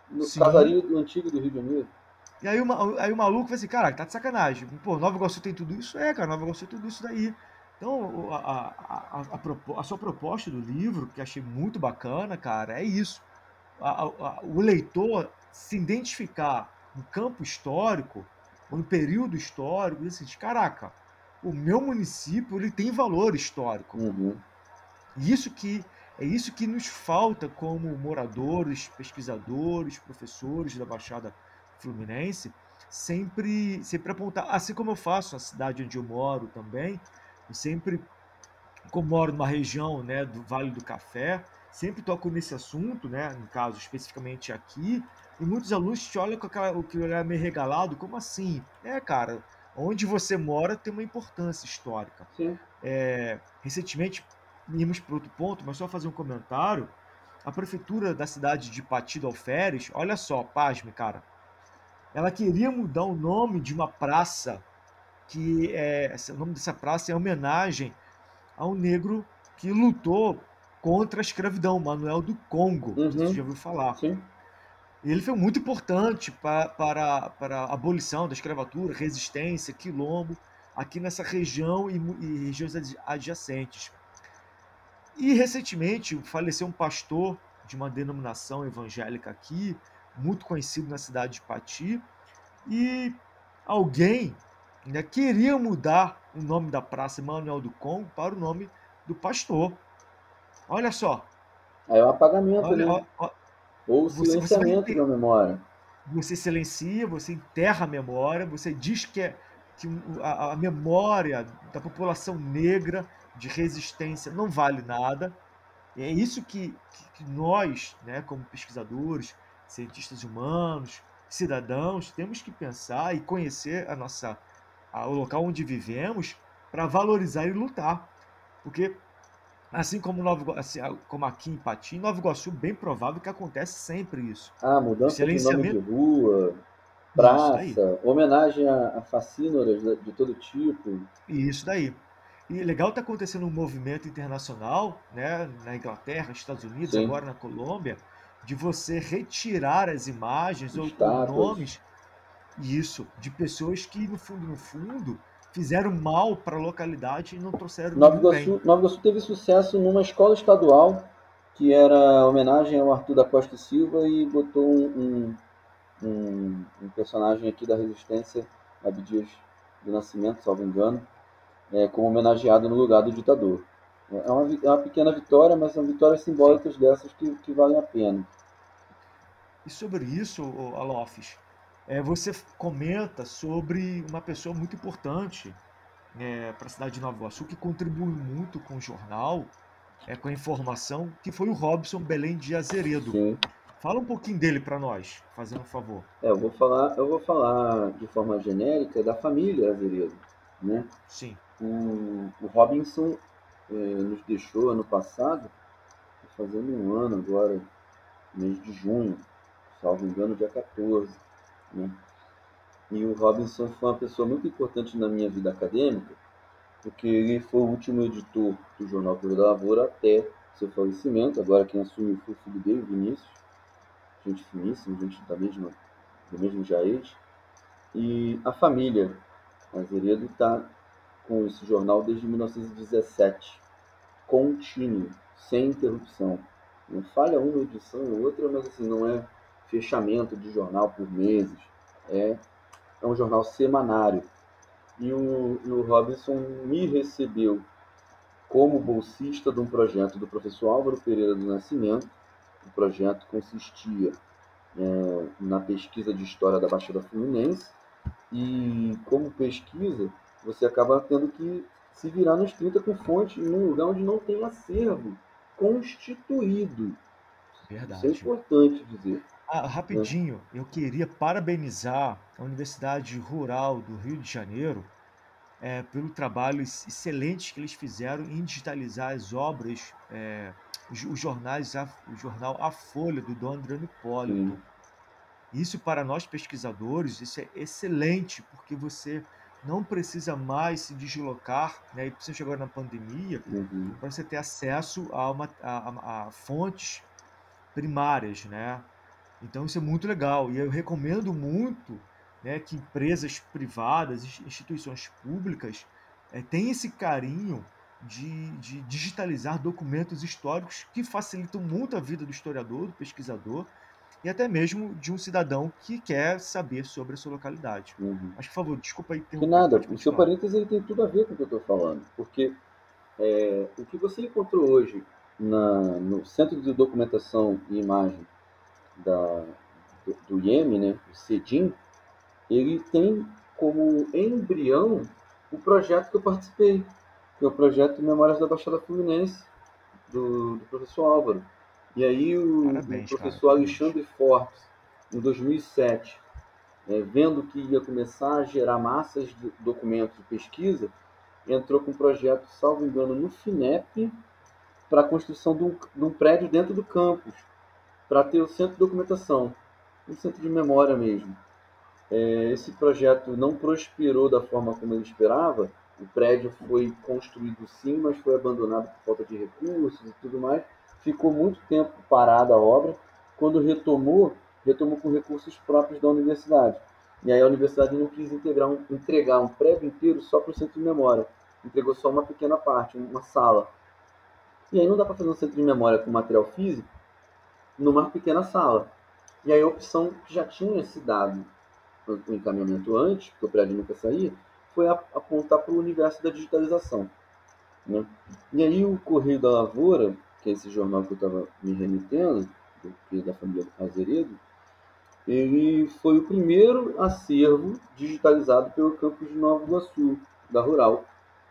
no Sim. casario do antigo do Rio de Janeiro. E aí o, aí o maluco vai assim, cara, tá de sacanagem. Pô, Nova Iguaçu tem tudo isso? É, cara, Nova Iguaçu tem tudo isso daí. Então, a, a, a, a sua proposta do livro, que achei muito bacana, cara, é isso. O leitor se identificar no campo histórico, ou no período histórico, e assim, caraca, o meu município ele tem valor histórico. Uhum. E Isso que é isso que nos falta como moradores, pesquisadores, professores da Baixada Fluminense, sempre sempre apontar, assim como eu faço na cidade onde eu moro também, eu sempre como moro numa região, né, do Vale do Café, sempre toco nesse assunto, né, no caso especificamente aqui, e muitos alunos te olham com aquela, o que olhar meio regalado, como assim? É, cara, onde você mora tem uma importância histórica. É, recentemente, íamos para outro ponto, mas só fazer um comentário. a prefeitura da cidade de Pati do Alferes, olha só, pasme, cara, ela queria mudar o nome de uma praça que é, o nome dessa praça é homenagem a um negro que lutou contra a escravidão, Manuel do Congo, uhum. você já ouviu falar. Sim. Ele foi muito importante para, para, para a abolição da escravatura, resistência, quilombo, aqui nessa região e, e regiões adjacentes. E recentemente faleceu um pastor de uma denominação evangélica aqui, muito conhecido na cidade de Pati, e alguém né, queria mudar o nome da praça Manuel do Congo para o nome do pastor. Olha só. Aí é um apagamento, Olha, né? Ó, ó, Ou silenciamento você, você da memória. Você silencia, você enterra a memória, você diz que, é, que a, a memória da população negra de resistência não vale nada. E é isso que, que, que nós, né, como pesquisadores, cientistas humanos, cidadãos, temos que pensar e conhecer a nossa, a, o local onde vivemos para valorizar e lutar. Porque Assim como, Nova, assim, como aqui em Pati, em Nova Iguaçu, bem provável que acontece sempre isso. Ah, mudança de nome de rua, praça, homenagem a, a facínoras de todo tipo. Isso daí. E legal está acontecendo um movimento internacional, né, na Inglaterra, Estados Unidos, Sim. agora na Colômbia, de você retirar as imagens ou, nomes, isso, de pessoas que no fundo, no fundo, fizeram mal para a localidade e não trouxeram Nova Iguaçu, Nova Iguaçu teve sucesso numa escola estadual que era homenagem ao Arthur da Costa Silva e botou um, um, um personagem aqui da Resistência, Abdias do Nascimento, salvo engano, é, como homenageado no lugar do ditador. É uma, é uma pequena vitória, mas são vitórias simbólicas dessas que, que valem a pena. E sobre isso, Alofes, é, você comenta sobre uma pessoa muito importante é, para a cidade de Nova Iguaçu, que contribui muito com o jornal, é, com a informação, que foi o Robson Belém de Azeredo. Sim. Fala um pouquinho dele para nós, fazendo um favor. É, eu vou falar, eu vou falar de forma genérica da família Azeredo, né? Sim. O, o Robinson é, nos deixou ano passado, fazendo um ano agora, mês de junho, salvo engano, dia 14. Né? E o Robinson foi uma pessoa muito importante na minha vida acadêmica, porque ele foi o último editor do Jornal Correio da Lavoura até seu falecimento. Agora quem assumiu foi o filho dele, Vinícius, gente finíssima, gente da mesma, do mesmo Jaez. E a família Azeredo está com esse jornal desde 1917, contínuo, sem interrupção. Não falha uma edição ou outra, mas assim, não é fechamento de jornal por meses. É, é um jornal semanário. E o, e o Robinson me recebeu como bolsista de um projeto do professor Álvaro Pereira do Nascimento. O projeto consistia é, na pesquisa de história da Baixada Fluminense. E como pesquisa, você acaba tendo que se virar nos 30 com fonte num lugar onde não tem acervo constituído. Verdade. Isso é importante dizer. Ah, rapidinho, eu queria parabenizar a Universidade Rural do Rio de Janeiro é, pelo trabalho excelente que eles fizeram em digitalizar as obras, é, os, os, jornais, a, o jornal A Folha, do Dom André Hipólito. Isso para nós pesquisadores, isso é excelente, porque você não precisa mais se deslocar, né, principalmente agora na pandemia, uhum. para você ter acesso a, uma, a, a, a fontes primárias, né? Então isso é muito legal e eu recomendo muito né, que empresas privadas, instituições públicas é, tenham esse carinho de, de, digitalizar documentos históricos que facilitam muito a vida do historiador, do pesquisador e até mesmo de um cidadão que quer saber sobre a sua localidade. Uhum. Mas, por favor, desculpa aí. Que nada, o seu parênteses ele tem tudo a ver com o que eu estou falando, porque é, o que você encontrou hoje na, no Centro de Documentação e Imagem da, do, do IEM, né, o CEDIM, ele tem como embrião o projeto que eu participei, que é o projeto Memórias da Baixada Fluminense, do, do professor Álvaro. E aí o, Parabéns, o professor cara. Alexandre Forbes, em 2007, é, vendo que ia começar a gerar massas de documentos de pesquisa, entrou com um projeto, salvo engano, no FINEP, para a construção de um, de um, prédio dentro do campus, para ter o centro de documentação, um centro de memória mesmo. É, esse projeto não prosperou da forma como ele esperava, o prédio foi construído sim, mas foi abandonado por falta de recursos e tudo mais. Ficou muito tempo parada a obra. Quando retomou, retomou com recursos próprios da universidade. E aí a universidade não quis integrar um, entregar um prédio inteiro só para o centro de memória. Entregou só uma pequena parte, uma sala. E aí não dá para fazer um centro de memória com material físico numa pequena sala. E aí a opção que já tinha se dado o encaminhamento antes, porque o prédio nunca saía, foi apontar para o universo da digitalização. Né? E aí o Correio da Lavoura, que é esse jornal que eu estava me remetendo, da família Azeredo, ele foi o primeiro acervo digitalizado pelo campus de Nova Iguaçu, da Rural.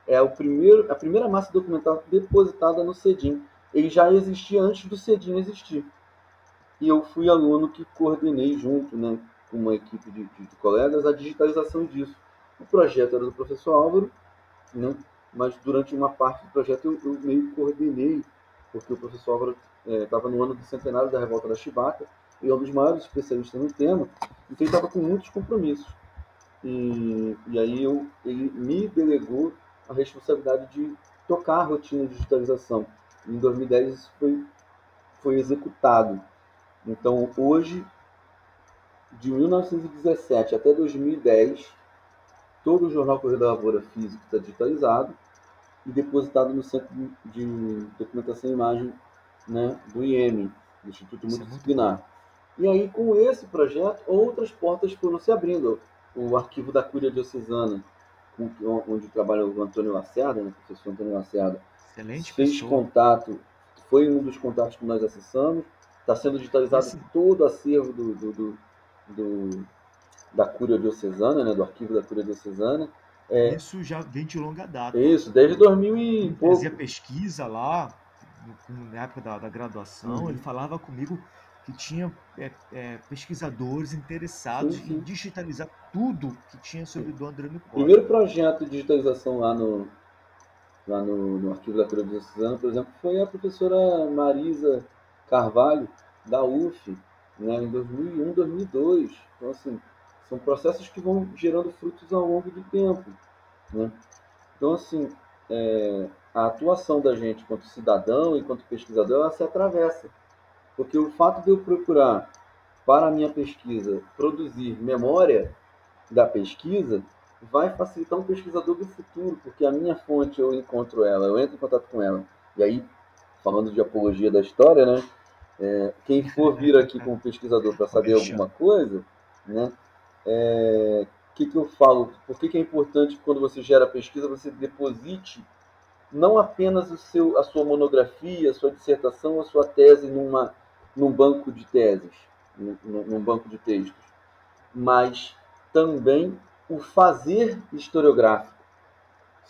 É o primeiro, a primeira massa documental depositada no CEDIM. Ele já existia antes do CEDIM existir. E eu fui aluno que coordenei junto né, com uma equipe de, de, de colegas a digitalização disso. O projeto era do professor Álvaro, né? mas durante uma parte do projeto eu, eu meio coordenei, porque o professor Álvaro estava é, no ano do centenário da Revolta da Chibata, e é um dos maiores especialistas no tema, então ele estava com muitos compromissos. E, e aí eu, ele me delegou a responsabilidade de tocar a rotina de digitalização. Em 2010 isso foi, foi executado. Então hoje, de 1917 até 2010, Todo o jornal Correio da Lavoura físico está digitalizado e depositado no Centro de Documentação e Imagem né, do IEM, do Instituto Isso Multidisciplinar. É e aí, com esse projeto, outras portas foram se abrindo. O arquivo da Cúria Diocesana, onde trabalha o Antônio Lacerda, né, o professor Antônio Lacerda, Excelente fez pessoa. contato, foi um dos contatos que nós acessamos. Está sendo digitalizado Esse... todo o acervo do, do, do, do da Cúria Diocesana, né, do arquivo da Cúria Diocesana. É, isso já vem de longa data. Isso, desde 2000 e ele pouco. Fazia pesquisa lá, na época da, da graduação, uhum. ele falava comigo que tinha é, é, pesquisadores interessados sim, sim. em digitalizar tudo que tinha sobre o André O primeiro projeto de digitalização lá no, lá no, no arquivo da Cúria Diocesana, por exemplo, foi a professora Marisa Carvalho, da UF, né, em 2001, 2002. Então, assim, são processos que vão gerando frutos ao longo do tempo. Né? Então, assim, é, a atuação da gente enquanto cidadão, enquanto pesquisador, ela se atravessa. Porque o fato de eu procurar, para a minha pesquisa, produzir memória da pesquisa, vai facilitar um pesquisador do futuro, porque a minha fonte eu encontro ela, eu entro em contato com ela. E aí, falando de apologia da história, né? É, quem for vir aqui como pesquisador para saber alguma coisa, né? É, que, que eu falo? Por que, que é importante quando você gera pesquisa você deposite não apenas o seu, a sua monografia, a sua dissertação, a sua tese numa, num banco de teses, num, num banco de textos, mas também o fazer historiográfico,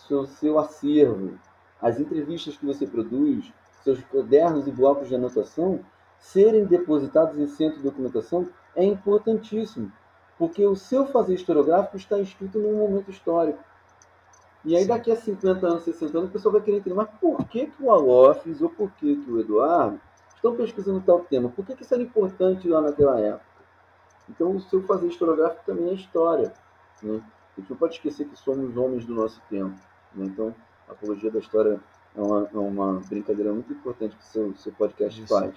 seu, seu acervo, as entrevistas que você produz, seus cadernos e blocos de anotação serem depositados em centro de documentação é importantíssimo porque o seu fazer historiográfico está escrito num momento histórico. E aí, daqui a 50 anos, 60 anos, o pessoal vai querer entender, mas por que, que o Alofes ou por que, que o Eduardo estão pesquisando tal tema? Por que, que isso era importante lá naquela época? Então, o seu fazer historiográfico também é história. Né? A gente não pode esquecer que somos homens do nosso tempo. Né? Então, a apologia da história é uma, é uma brincadeira muito importante que o seu, seu podcast isso. faz.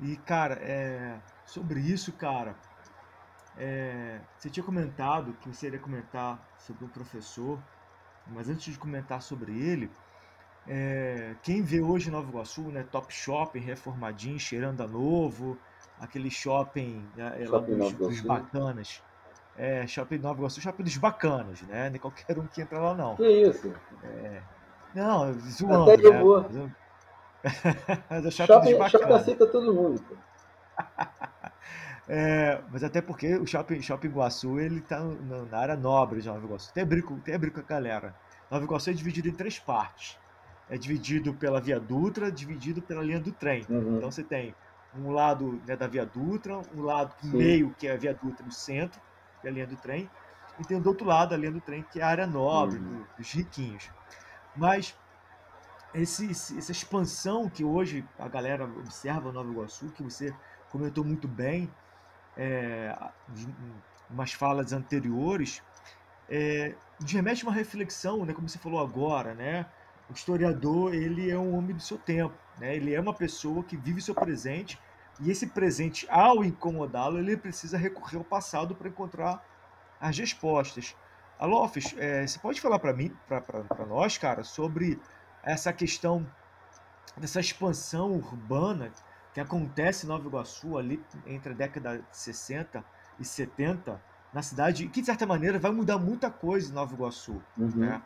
E, cara, é, sobre isso, cara, é, você tinha comentado que você iria comentar sobre um professor, mas antes de comentar sobre ele, é, quem vê hoje Nova Iguaçu, né, Top Shopping, reformadinho, cheirando a novo, aquele shopping, né, shopping lá dos, dos, bacanas. É, shopping Nova Iguaçu, shopping dos bacanas, né? Nem qualquer um que entra lá, não. Que isso? É, não, zoando, Até né? Vou. [LAUGHS] Mas o shopping, shopping aceita todo mundo, pô. É, mas até porque o Shopping, shopping Iguaçu ele tá na área nobre de Nova Iguaçu. Até brinco, até brinco com a galera. Nova Iguaçu é dividido em três partes. É dividido pela Via Dutra, dividido pela linha do trem. Uhum. Então você tem um lado né, da Via Dutra, um lado Sim. meio, que é a Via Dutra no centro, que é a linha do trem, e tem do outro lado a linha do trem, que é a área nobre, uhum. do, dos riquinhos. Mas esse, essa expansão que hoje a galera observa no Nova Iguaçu, que você comentou muito bem, é, umas falas anteriores, é, remete uma reflexão, né, como você falou agora, né? O historiador ele é um homem do seu tempo, né? Ele é uma pessoa que vive seu presente e esse presente, ao incomodá-lo, ele precisa recorrer ao passado para encontrar as respostas. Alofes, é, você pode falar para mim, para nós, cara, sobre essa questão dessa expansão urbana que acontece em Nova Iguaçu ali entre a década de 60 e 70 na cidade, que de certa maneira vai mudar muita coisa em Nova Iguaçu. Uhum. Né?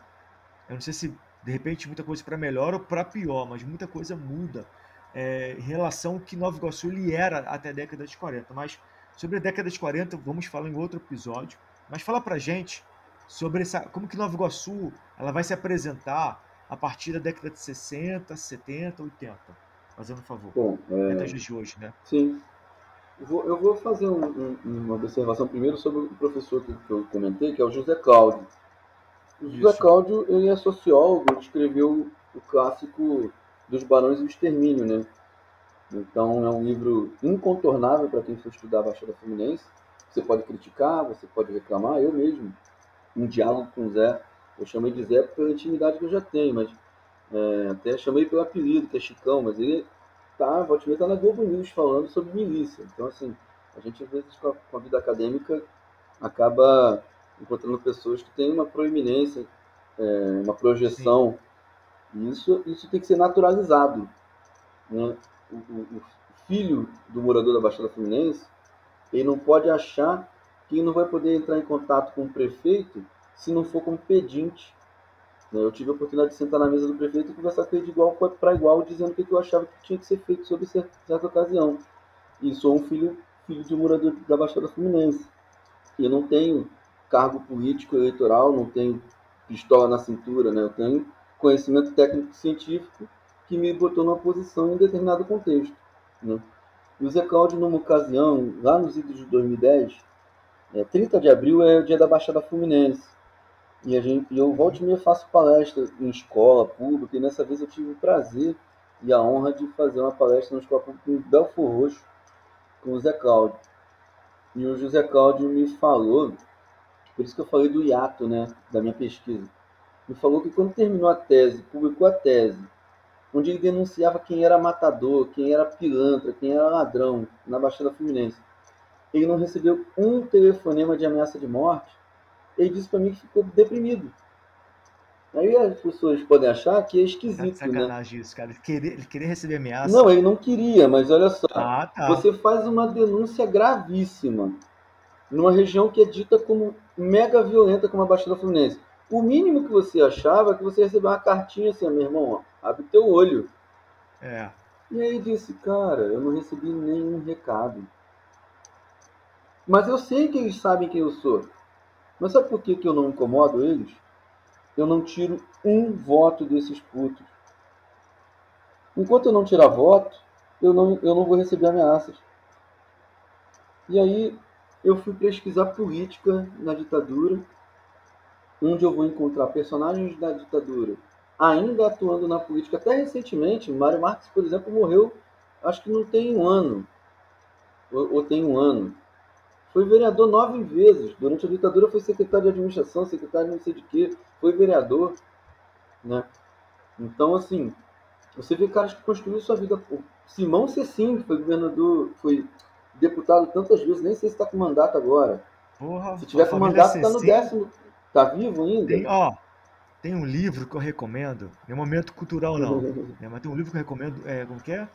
Eu não sei se de repente muita coisa para melhor ou para pior, mas muita coisa muda é, em relação ao que Nova Iguaçu ele era até a década de 40. Mas sobre a década de 40 vamos falar em outro episódio. Mas fala para gente sobre essa, como que Nova Iguaçu ela vai se apresentar a partir da década de 60, 70, 80. Fazendo um favor. Bom, é... Até de hoje, né? Sim. Eu vou, eu vou fazer um, um, uma observação primeiro sobre o professor que, que eu comentei, que é o José Cláudio. O José Cláudio ele é sociólogo, escreveu o clássico dos Barões do Extermínio, né? Então é um livro incontornável para quem for estudar a Baixada Fluminense. Você pode criticar, você pode reclamar, eu mesmo, um diálogo com o Zé, eu chamei de Zé pela intimidade que eu já tenho, mas é, até chamei pelo apelido, que é Chicão, mas ele tá, Valtimir tá na Globo News falando sobre milícia. Então, assim, a gente às vezes com a, com a vida acadêmica acaba encontrando pessoas que têm uma proeminência, é, uma projeção. E isso, isso tem que ser naturalizado. Né? O, o, o, filho do morador da Baixada Fluminense, ele não pode achar que não vai poder entrar em contato com o prefeito se não for como pedinte? Eu tive a oportunidade de sentar na mesa do prefeito e conversar com ele de igual para igual, dizendo o que eu achava que tinha que ser feito sobre certa ocasião. E sou um filho, filho de um morador da Baixada Fluminense. Eu não tenho cargo político eleitoral, não tenho pistola na cintura, né? eu tenho conhecimento técnico científico que me botou numa posição em determinado contexto. Né? E o Zé Cláudio, numa ocasião, lá nos idos de 2010, é, 30 de abril é o dia da Baixada Fluminense. E, a gente, e eu volto e meia faço palestra em escola pública, e nessa vez eu tive o prazer e a honra de fazer uma palestra na escola pública em Belfor Roxo com o Zé Cláudio. E o José Cláudio me falou, por isso que eu falei do hiato né, da minha pesquisa, me falou que quando terminou a tese, publicou a tese, onde ele denunciava quem era matador, quem era pilantra, quem era ladrão na Baixada Fluminense, ele não recebeu um telefonema de ameaça de morte ele disse para mim que ficou deprimido. Aí as pessoas podem achar que é esquisito, tá sacanagem né? isso, cara. Ele queria, ele queria receber ameaça. Não, ele não queria, mas olha só. Ah, tá. Você faz uma denúncia gravíssima numa região que é dita como mega violenta como a Baixada Fluminense. O mínimo que você achava é que você recebeu uma cartinha assim, meu irmão, ó, abre teu olho. É. E aí disse, cara, eu não recebi nenhum recado. Mas eu sei que eles sabem quem eu sou. Mas sabe por que, que eu não incomodo eles? Eu não tiro um voto desses putos. Enquanto eu não tirar voto, eu não, eu não vou receber ameaças. E aí eu fui pesquisar política na ditadura, onde eu vou encontrar personagens da ditadura ainda atuando na política. Até recentemente, Mário Marques, por exemplo, morreu, acho que não tem um ano, ou, ou tem um ano. Foi vereador nove vezes. Durante a ditadura foi secretário de administração, secretário de não sei de quê, foi vereador. Né? Então, assim, você vê caras que construíram sua vida. O Simão Cecim foi governador, foi deputado tantas vezes, nem sei se está com mandato agora. Porra, se tiver com mandato, está no décimo. Está vivo ainda? Tem, ó, tem um livro que eu recomendo, não é momento cultural não, né, [LAUGHS] mas tem um livro que eu recomendo, é, como que é?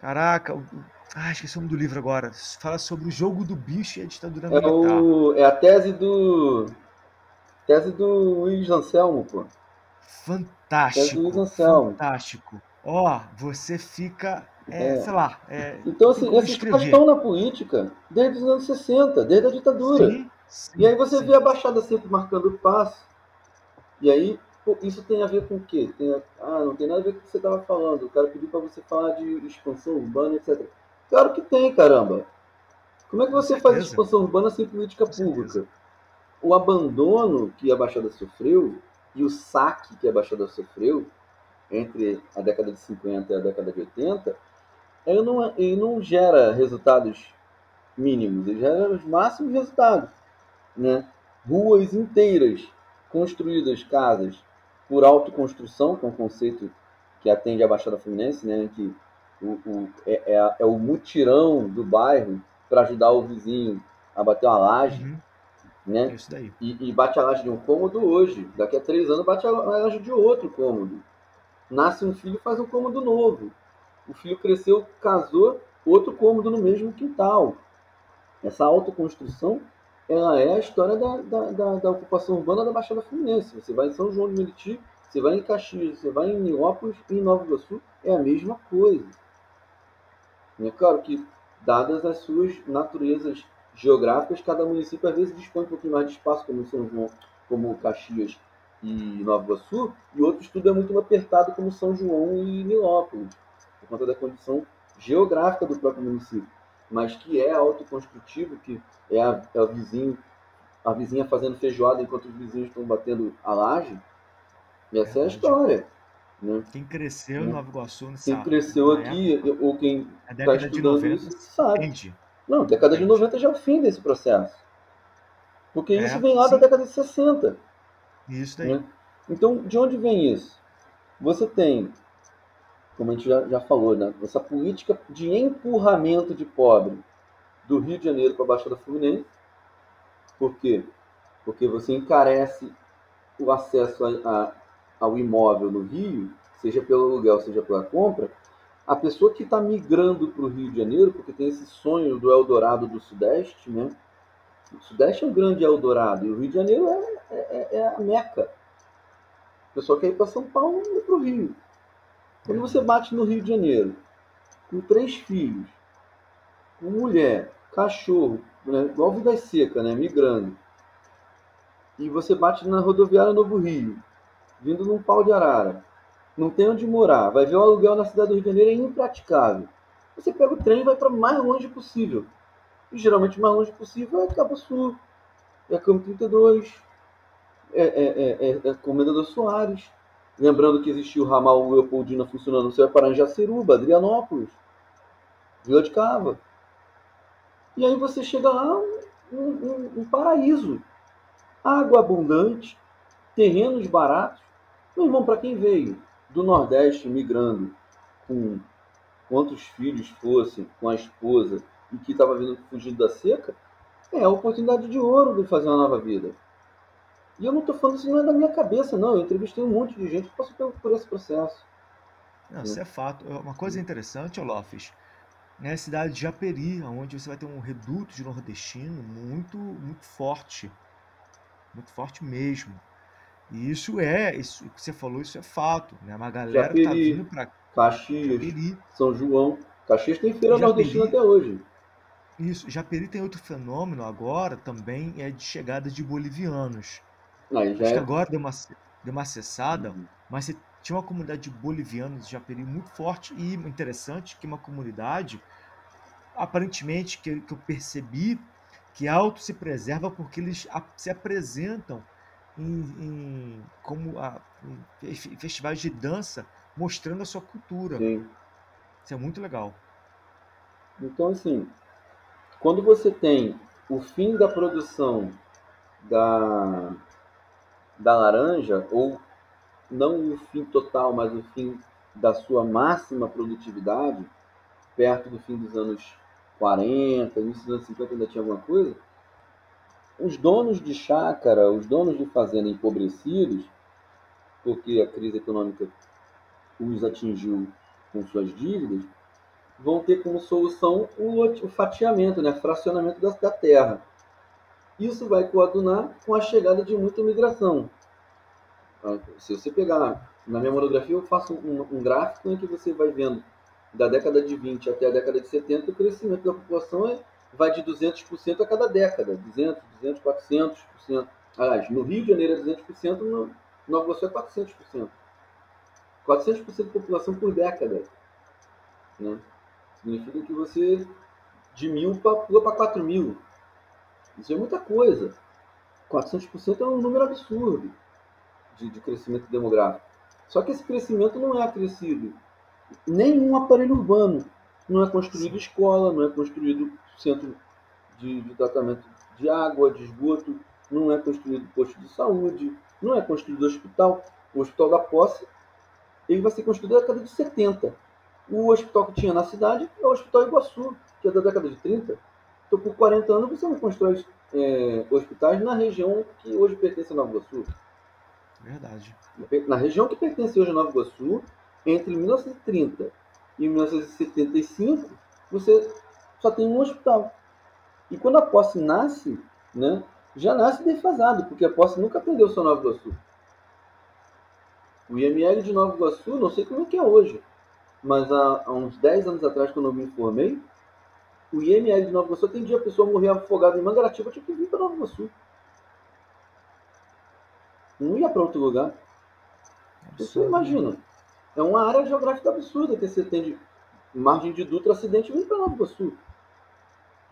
Caraca, ah, esqueci o nome do livro agora. Fala sobre o jogo do bicho e a ditadura é militar. O, é a tese do. Tese do Luiz Anselmo, pô. Fantástico. Tese do Luiz Anselmo. Fantástico. Ó, oh, você fica. É, é. sei lá. É, então, assim, esses caras estão na política desde os anos 60, desde a ditadura. Sim, sim, e aí você sim. vê a Baixada sempre marcando o passo. E aí, isso tem a ver com o quê? A... ah, não tem nada a ver com o que você estava falando. O cara pediu para você falar de expansão urbana, etc. Claro que tem, caramba. Como é que você faz expansão urbana sem política pública? O abandono que a Baixada sofreu e o saque que a Baixada sofreu entre a década de 50 e a década de 80, ele não, ele não gera resultados mínimos, ele gera os máximos resultados. Né? Ruas inteiras construídas, casas, por autoconstrução, que é um conceito que atende à Baixada Fluminense, né? que o, o é, é, é, o mutirão do bairro para ajudar o vizinho a bater uma laje. Uhum. Né? É isso daí. E, e, bate a laje de um cômodo hoje. Daqui a três anos bate a laje de outro cômodo. Nasce um filho faz um cômodo novo. O filho cresceu, casou, outro cômodo no mesmo quintal. Essa autoconstrução ela é a história da, da, da, da, ocupação urbana da Baixada Fluminense. Você vai em São João de Meriti, você vai em Caxias, você vai em Nilópolis e em Nova Iguaçu, é a mesma coisa. É claro que, dadas as suas naturezas geográficas, cada município às vezes dispõe um pouquinho mais de espaço, como São João, como Caxias e Nova Iguaçu, e outros tudo é muito apertado, como São João e Nilópolis, por conta da condição geográfica do próprio município mas que é autoconstrutivo, que é a, é a, vizinho, a vizinha fazendo feijoada enquanto os vizinhos estão batendo a laje. Essa é, é a história. Né? Quem cresceu em Nova Iguaçu Quem sabe, cresceu aqui, época, ou quem está estudando isso, sabe. Entende. Não, década de 90 já é o fim desse processo. Porque é, isso vem lá sim. da década de 60. Isso daí. Né? Então, de onde vem isso? Você tem como a gente já, já falou, né? essa política de empurramento de pobre do Rio de Janeiro para a Baixada Fluminense. Por quê? Porque você encarece o acesso a, a, ao imóvel no Rio, seja pelo aluguel, seja pela compra. A pessoa que está migrando para o Rio de Janeiro, porque tem esse sonho do Eldorado do Sudeste, né? O Sudeste é um grande Eldorado e o Rio de Janeiro é, é, é a meca. O pessoal quer ir para São Paulo e para o Rio. Quando você bate no Rio de Janeiro, com três filhos, com mulher, cachorro, né, igual vida seca, né, migrando, e você bate na rodoviária Novo Rio, vindo num pau de arara, não tem onde morar, vai ver o aluguel na cidade do Rio de Janeiro é impraticável. Você pega o trem e vai para mais longe possível. E geralmente mais longe possível é Cabo Sul, é Campo 32, é, é, é, é, é Comendador Soares. Lembrando que existia o ramal Leopoldina funcionando, você vai parar em Jaceruba, Adrianópolis, Vila de Cava. E aí você chega lá, um, um, um paraíso. Água abundante, terrenos baratos. Meu irmão, para quem veio do Nordeste migrando com quantos filhos fossem, com a esposa, e que estava vindo fugindo da seca, é a oportunidade de ouro de fazer uma nova vida. E eu não estou falando isso não é da minha cabeça, não. Eu entrevistei um monte de gente que passou por, por esse processo. Não, isso é fato. Uma coisa interessante, Olofes, é a cidade de Japeri, onde você vai ter um reduto de nordestino muito, muito forte. Muito forte mesmo. E isso é, isso que você falou, isso é fato. Né? Uma galera Japeri, tá vindo para Caxias, Japeri. São João. Caxias tem feira Japeri, nordestina até hoje. Isso. Japeri tem outro fenômeno agora também, é de chegada de bolivianos. Já Acho que é... agora deu uma, deu uma cessada, uhum. mas você tinha uma comunidade de bolivianos de Japeri muito forte e interessante, que é uma comunidade, aparentemente, que, que eu percebi, que auto se preserva porque eles se apresentam em, em como a, em festivais de dança, mostrando a sua cultura. Sim. Isso é muito legal. Então, assim, quando você tem o fim da produção da, da laranja, ou não o fim total, mas o fim da sua máxima produtividade, perto do fim dos anos 40, início dos anos 50 ainda tinha alguma coisa, os donos de chácara, os donos de fazenda empobrecidos, porque a crise econômica os atingiu com suas dívidas, vão ter como solução o fatiamento, né, fracionamento da terra. Isso vai coadunar com a chegada de muita imigração. Ah, se você pegar na minha monografia, eu faço um, um gráfico em que você vai vendo da década de 20 até a década de 70, o crescimento da população é, vai de 200% a cada década. 200, 200, 400%. Aliás, no Rio de Janeiro é 200%, no Nova Iguaçu é 400%. 400% de população por década. Né? Significa que você de mil pula para 4 mil. Isso é muita coisa. 400% é um número absurdo de, de crescimento demográfico. Só que esse crescimento não é acrescido. Nenhum aparelho urbano. Não é construído escola, não é construído centro de, de tratamento de água, de esgoto, não é construído posto de saúde, não é construído hospital. O Hospital da Posse ele vai ser construído na década de 70. O hospital que tinha na cidade é o Hospital Iguaçu, que é da década de 30. Então, por 40 anos, você não constrói é, hospitais na região que hoje pertence a Nova Iguaçu. Verdade. Na região que pertence hoje a Nova Iguaçu, entre 1930 e 1975, você só tem um hospital. E quando a posse nasce, né, já nasce defasado, porque a posse nunca atendeu só Nova Iguaçu. O IML de Nova Iguaçu, não sei como é que é hoje, mas há, há uns 10 anos atrás, quando eu me informei, o IML de Nova Iguaçu atendia a pessoa morrer afogada em Mangaratiba, tinha que vir para Nova Iguaçu. Não ia para outro lugar. Você imagina. É uma área geográfica absurda que você tem de margem de Dutra, acidente, vem para Nova Iguaçu.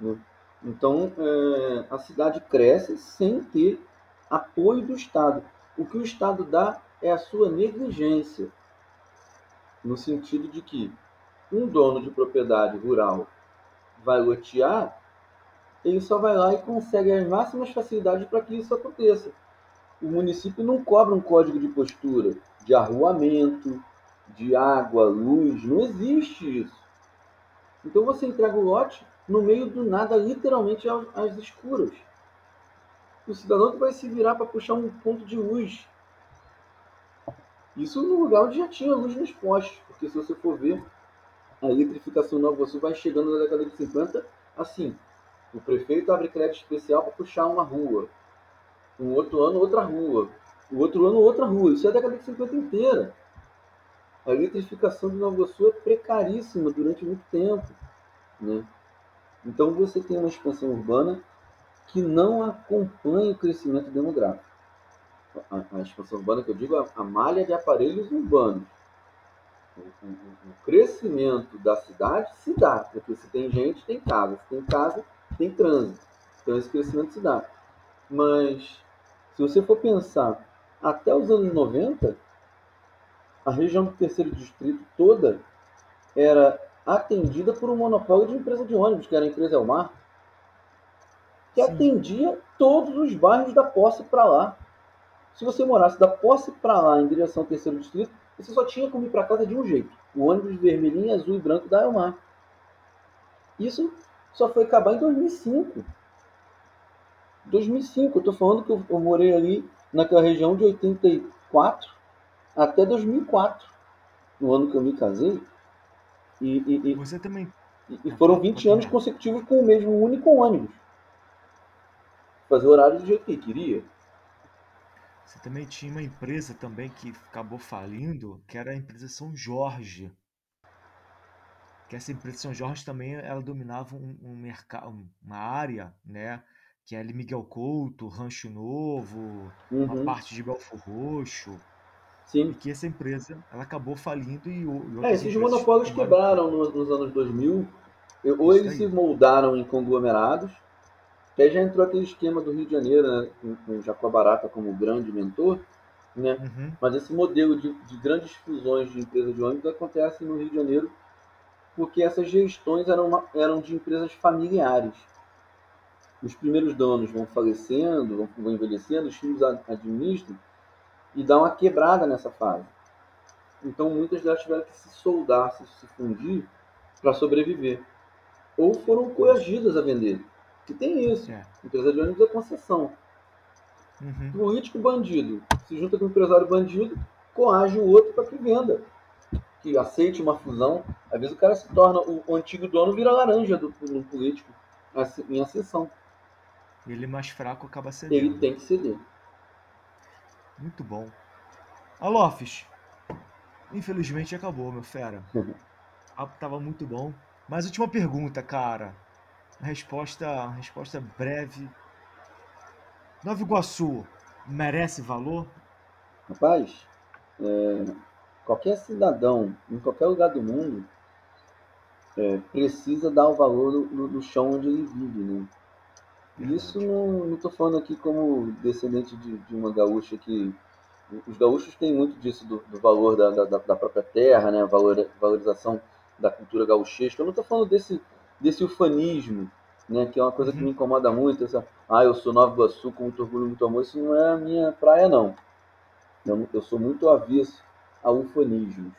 Né? Então, é, a cidade cresce sem ter apoio do Estado. O que o Estado dá é a sua negligência, no sentido de que um dono de propriedade rural vai lotear, ele só vai lá e consegue as máximas facilidades para que isso aconteça. O município não cobra um código de postura, de arruamento, de água, luz, não existe isso. Então você entrega o lote no meio do nada, literalmente às escuras. O cidadão vai se virar para puxar um ponto de luz isso no lugar onde já tinha luz nos postes, porque se você for ver, a eletrificação Nova Iguaçu vai chegando na década de 50 assim. O prefeito abre crédito especial para puxar uma rua. Um outro ano, outra rua. O outro ano, outra rua. Isso é a década de 50 inteira. A eletrificação de Nova Iguaçu é precaríssima durante muito tempo. Né? Então você tem uma expansão urbana que não acompanha o crescimento demográfico a, a expansão urbana que eu digo, a, a malha de aparelhos urbanos. O, o, o, crescimento da cidade se dá, porque se tem gente, tem casa, se tem casa, tem trânsito. Então esse crescimento se dá. Mas se você for pensar até os anos 90, a região do terceiro distrito toda era atendida por um monopólio de empresa de ônibus, que era a empresa Elmar, que Sim. atendia todos os bairros da posse para lá. Se você morasse da posse para lá, em direção ao terceiro distrito, você só tinha como ir para casa de um jeito: o ônibus vermelhinho, azul e branco da Elmar. Isso só foi acabar em 2005. 2005, eu estou falando que eu, eu morei ali naquela região de 84 até 2004, no ano que eu me casei. E, e, e você também. E foram 20 anos consecutivos com o mesmo único ônibus. Fazer horário do jeito que queria. Você também tinha uma empresa também que acabou falindo, que era a empresa São Jorge. Que essa empresa São Jorge também ela dominava um, um mercado, uma área, né? Que é ali Miguel Couto, Rancho Novo, uhum. uma parte de Belfor Roxo. Sim. E que essa empresa ela acabou falindo e, e É, esses monopólios quebraram nos, nos, anos 2000. Ou eles se moldaram em conglomerados, que aí já entrou aquele esquema do Rio de Janeiro, né, com, o Jacó Barata como grande mentor, né? Uhum. Mas esse modelo de, de, grandes fusões de empresas de ônibus acontece no Rio de Janeiro porque essas gestões eram, uma, eram de empresas familiares. Os primeiros donos vão falecendo, vão, vão envelhecendo, os filhos administram e dá uma quebrada nessa fase. Então muitas delas tiveram que se soldar, se, se fundir para sobreviver. Ou foram coagidas a vender. Que tem isso. É. Empresa de ônibus é concessão. Uhum. Político bandido se junta com o empresário bandido, coage o outro para que venda. Que aceite uma fusão. Às vezes o cara se torna, o, o antigo dono vira laranja do, do político em ascensão. Ele mais fraco acaba cedendo. Ele tem que ceder. Muito bom. Alofes, infelizmente acabou, meu fera. [LAUGHS] Tava muito bom. Mas última pergunta, cara. Resposta, resposta breve. Nova Iguaçu merece valor? Rapaz, é, qualquer cidadão em qualquer lugar do mundo é, precisa dar o valor do, do, chão onde ele vive, né? Isso não estou falando aqui como descendente de, de, uma gaúcha que os gaúchos têm muito disso, do, do valor da, da, da, própria terra, né? Valor, valorização da cultura gauchesca. Eu não estou falando desse, desse ufanismo, né? que é uma coisa que me uhum. incomoda muito. Essa, ah, eu sou Nova Iguaçu com muito orgulho, muito amor. Isso não é a minha praia, não. Eu, eu sou muito avesso a ufanismos.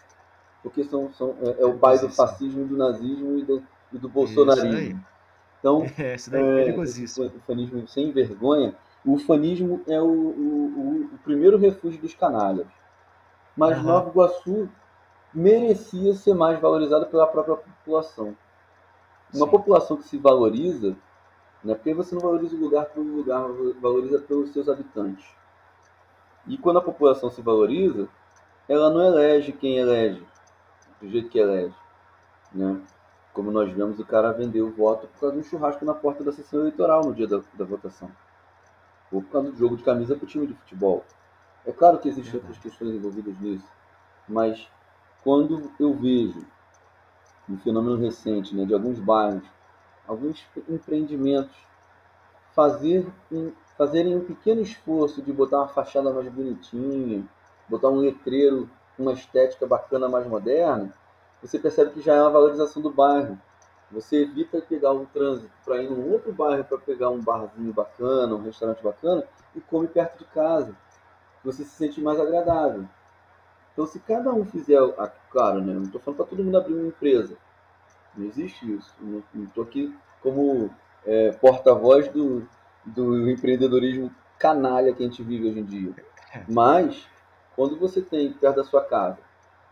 Porque são, são, é, é o pai do fascismo, do nazismo e do, e do bolsonarismo. Então, [LAUGHS] é, isso daí é, é esse ufanismo sem vergonha o ufanismo é o, o, o primeiro refúgio dos canalhas. Mas uhum. Nova Iguaçu merecia ser mais valorizada pela própria população. Uma Sim. população que se valoriza, né, porque você não valoriza o lugar pelo lugar, valoriza pelos seus habitantes. E quando a população se valoriza, ela não elege quem elege, do jeito que elege. Né? Como nós vemos, o cara vendeu o voto por causa de um churrasco na porta da sessão eleitoral no dia da, da votação ou por causa do jogo de camisa para o time de futebol. É claro que existem outras questões envolvidas nisso, mas quando eu vejo um fenômeno recente né, de alguns bairros, alguns empreendimentos fazer um, fazerem um pequeno esforço de botar uma fachada mais bonitinha, botar um letreiro uma estética bacana mais moderna, você percebe que já é uma valorização do bairro. Você evita pegar um trânsito para ir num outro bairro para pegar um barzinho bacana, um restaurante bacana e come perto de casa. Você se sente mais agradável. Então, se cada um fizer, claro, né? Não estou falando para todo mundo abrir uma empresa. Não existe isso. Não estou aqui como é, porta-voz do, do empreendedorismo canalha que a gente vive hoje em dia. É. Mas, quando você tem perto da sua casa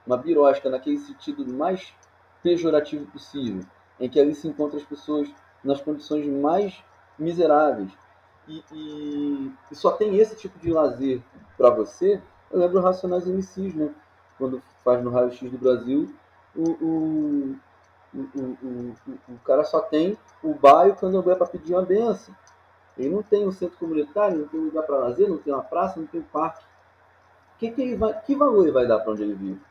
uma birosca naquele sentido mais pejorativo possível, em que ali se encontram as pessoas nas condições mais miseráveis e, e, e só tem esse tipo de lazer para você, eu lembro Racionais MCs, né? Quando faz no Raio X do Brasil, o, o, o, o, o, cara só tem o bairro quando vai para pedir uma benção. Ele não tem um centro comunitário, não tem um lugar para lazer, não tem uma praça, não tem um parque. Que, que, ele vai, que valor ele vai dar para onde ele vive?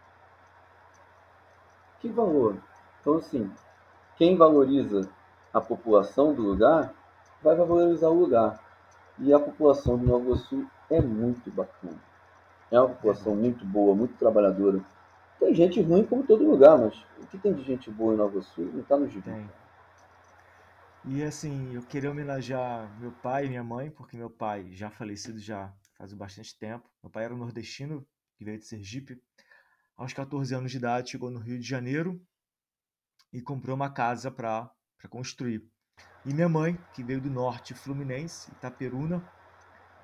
Que valor? Então, assim, quem valoriza a população do lugar vai valorizar o lugar. E a população do Nova Sul é muito bacana. É uma população muito boa, muito trabalhadora. Tem gente ruim como todo lugar, mas o que tem de gente boa em Nova Sul não está no gibi. Tem. E assim, eu queria homenagear meu pai e minha mãe, porque meu pai já falecido já faz bastante tempo. Meu pai era um nordestino, que veio de Sergipe. Aos 14 anos de idade, chegou no Rio de Janeiro e comprou uma casa para construir. E minha mãe, que veio do norte fluminense, Itaperuna,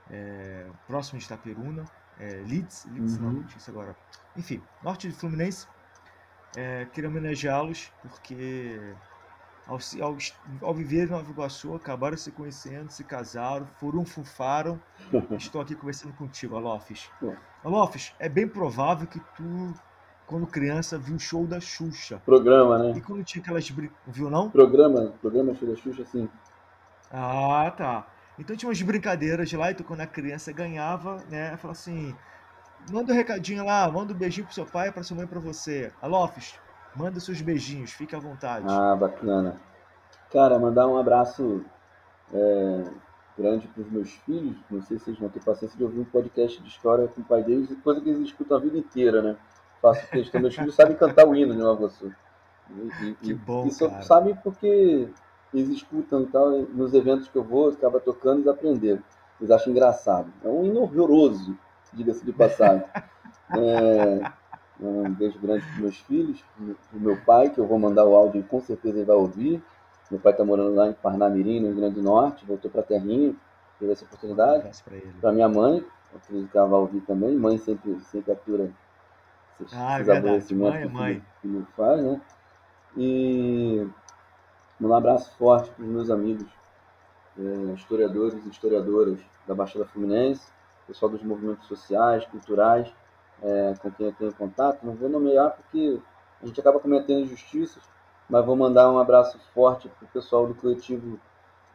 é, próximo de Itaperuna, é, Leeds, Leeds uhum. não, agora. Enfim, norte de Fluminense, é, queria homenageá-los porque ao, ao, ao viver em Nova Iguaçu, acabaram se conhecendo, se casaram, foram, fufaram. [LAUGHS] Estou aqui conversando contigo, Alofes. Alofes, é bem provável que tu quando criança, viu o show da Xuxa. Programa, né? E quando tinha aquelas. Viu, não? Programa, programa show da Xuxa, sim. Ah, tá. Então tinha umas brincadeiras lá, então quando a criança ganhava, né, falava assim: manda um recadinho lá, manda um beijinho pro seu pai, pra sua mãe, pra você. Alofes, manda seus beijinhos, fique à vontade. Ah, bacana. Cara, mandar um abraço é, grande pros meus filhos. Não sei se eles vão ter paciência de ouvir um podcast de história com o pai deles, coisa que eles escutam a vida inteira, né? faço questão. Meus filhos sabem cantar o hino de Nova Iguaçu. E, que bom, Isso cara. sabem porque eles escutam e tal, nos eventos que eu vou, acaba tocando e aprendendo. Eles acham engraçado. É um hino horroroso, diga-se de passagem. [LAUGHS] é, um beijo grande para meus filhos, para meu pai, que eu vou mandar o áudio e com certeza ele vai ouvir. Meu pai está morando lá em Parnamirim, no Rio Grande do Norte, voltou para a terrinha, teve essa oportunidade. Para minha mãe, acredito que ela vai ouvir também. Mãe sempre, sempre atura esses, ah, é verdade. Mãe, que mãe. o filho faz, né? E um abraço forte para os meus amigos, é, historiadores e historiadoras da Baixada Fluminense, pessoal dos movimentos sociais, culturais, é, com quem eu tenho contato. Não vou nomear porque a gente acaba cometendo injustiças, mas vou mandar um abraço forte para o pessoal do coletivo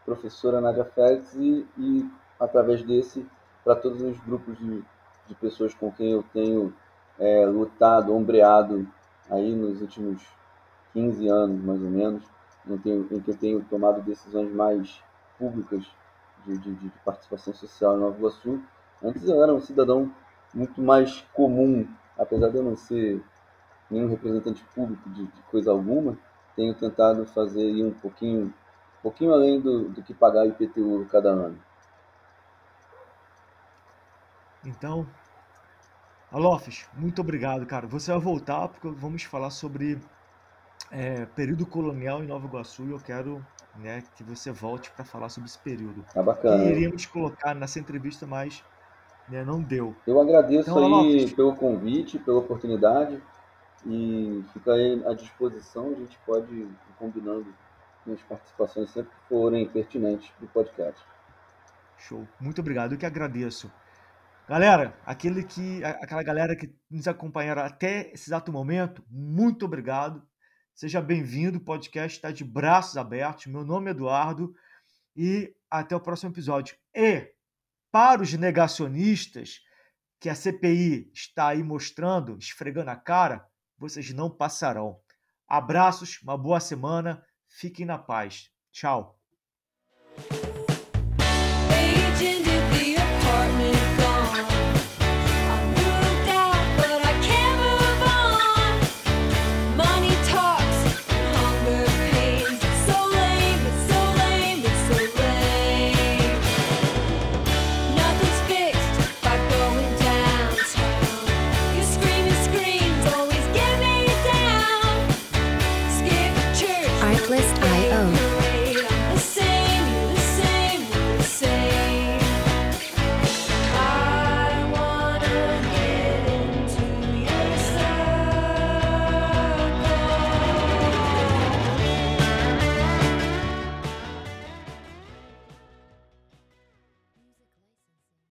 Professora Nádia Félix e, e através desse, para todos os grupos de, de pessoas com quem eu tenho é, lutado, ombreado aí nos últimos 15 anos, mais ou menos, em em que eu tenho tomado decisões mais públicas de, de, de participação social em Nova Iguaçu. Antes eu era um cidadão muito mais comum, apesar de eu não ser nenhum representante público de, de coisa alguma, tenho tentado fazer um pouquinho, um pouquinho além do, do que pagar IPTU cada ano. Então, Alofes, muito obrigado, cara. Você vai voltar porque vamos falar sobre é, período colonial em Nova Iguaçu e eu quero né, que você volte para falar sobre esse período. Tá bacana. Que iríamos colocar nessa entrevista, mas né, não deu. Eu agradeço então, aí Alofes, pelo convite, pela oportunidade e fica aí à disposição. A gente pode ir combinando minhas participações sempre que forem pertinentes para o podcast. Show. Muito obrigado. Eu que agradeço. Galera, aquele que, aquela galera que nos acompanharam até esse exato momento, muito obrigado. Seja bem-vindo. O podcast está de braços abertos. Meu nome é Eduardo e até o próximo episódio. E para os negacionistas que a CPI está aí mostrando, esfregando a cara, vocês não passarão. Abraços, uma boa semana, fiquem na paz. Tchau.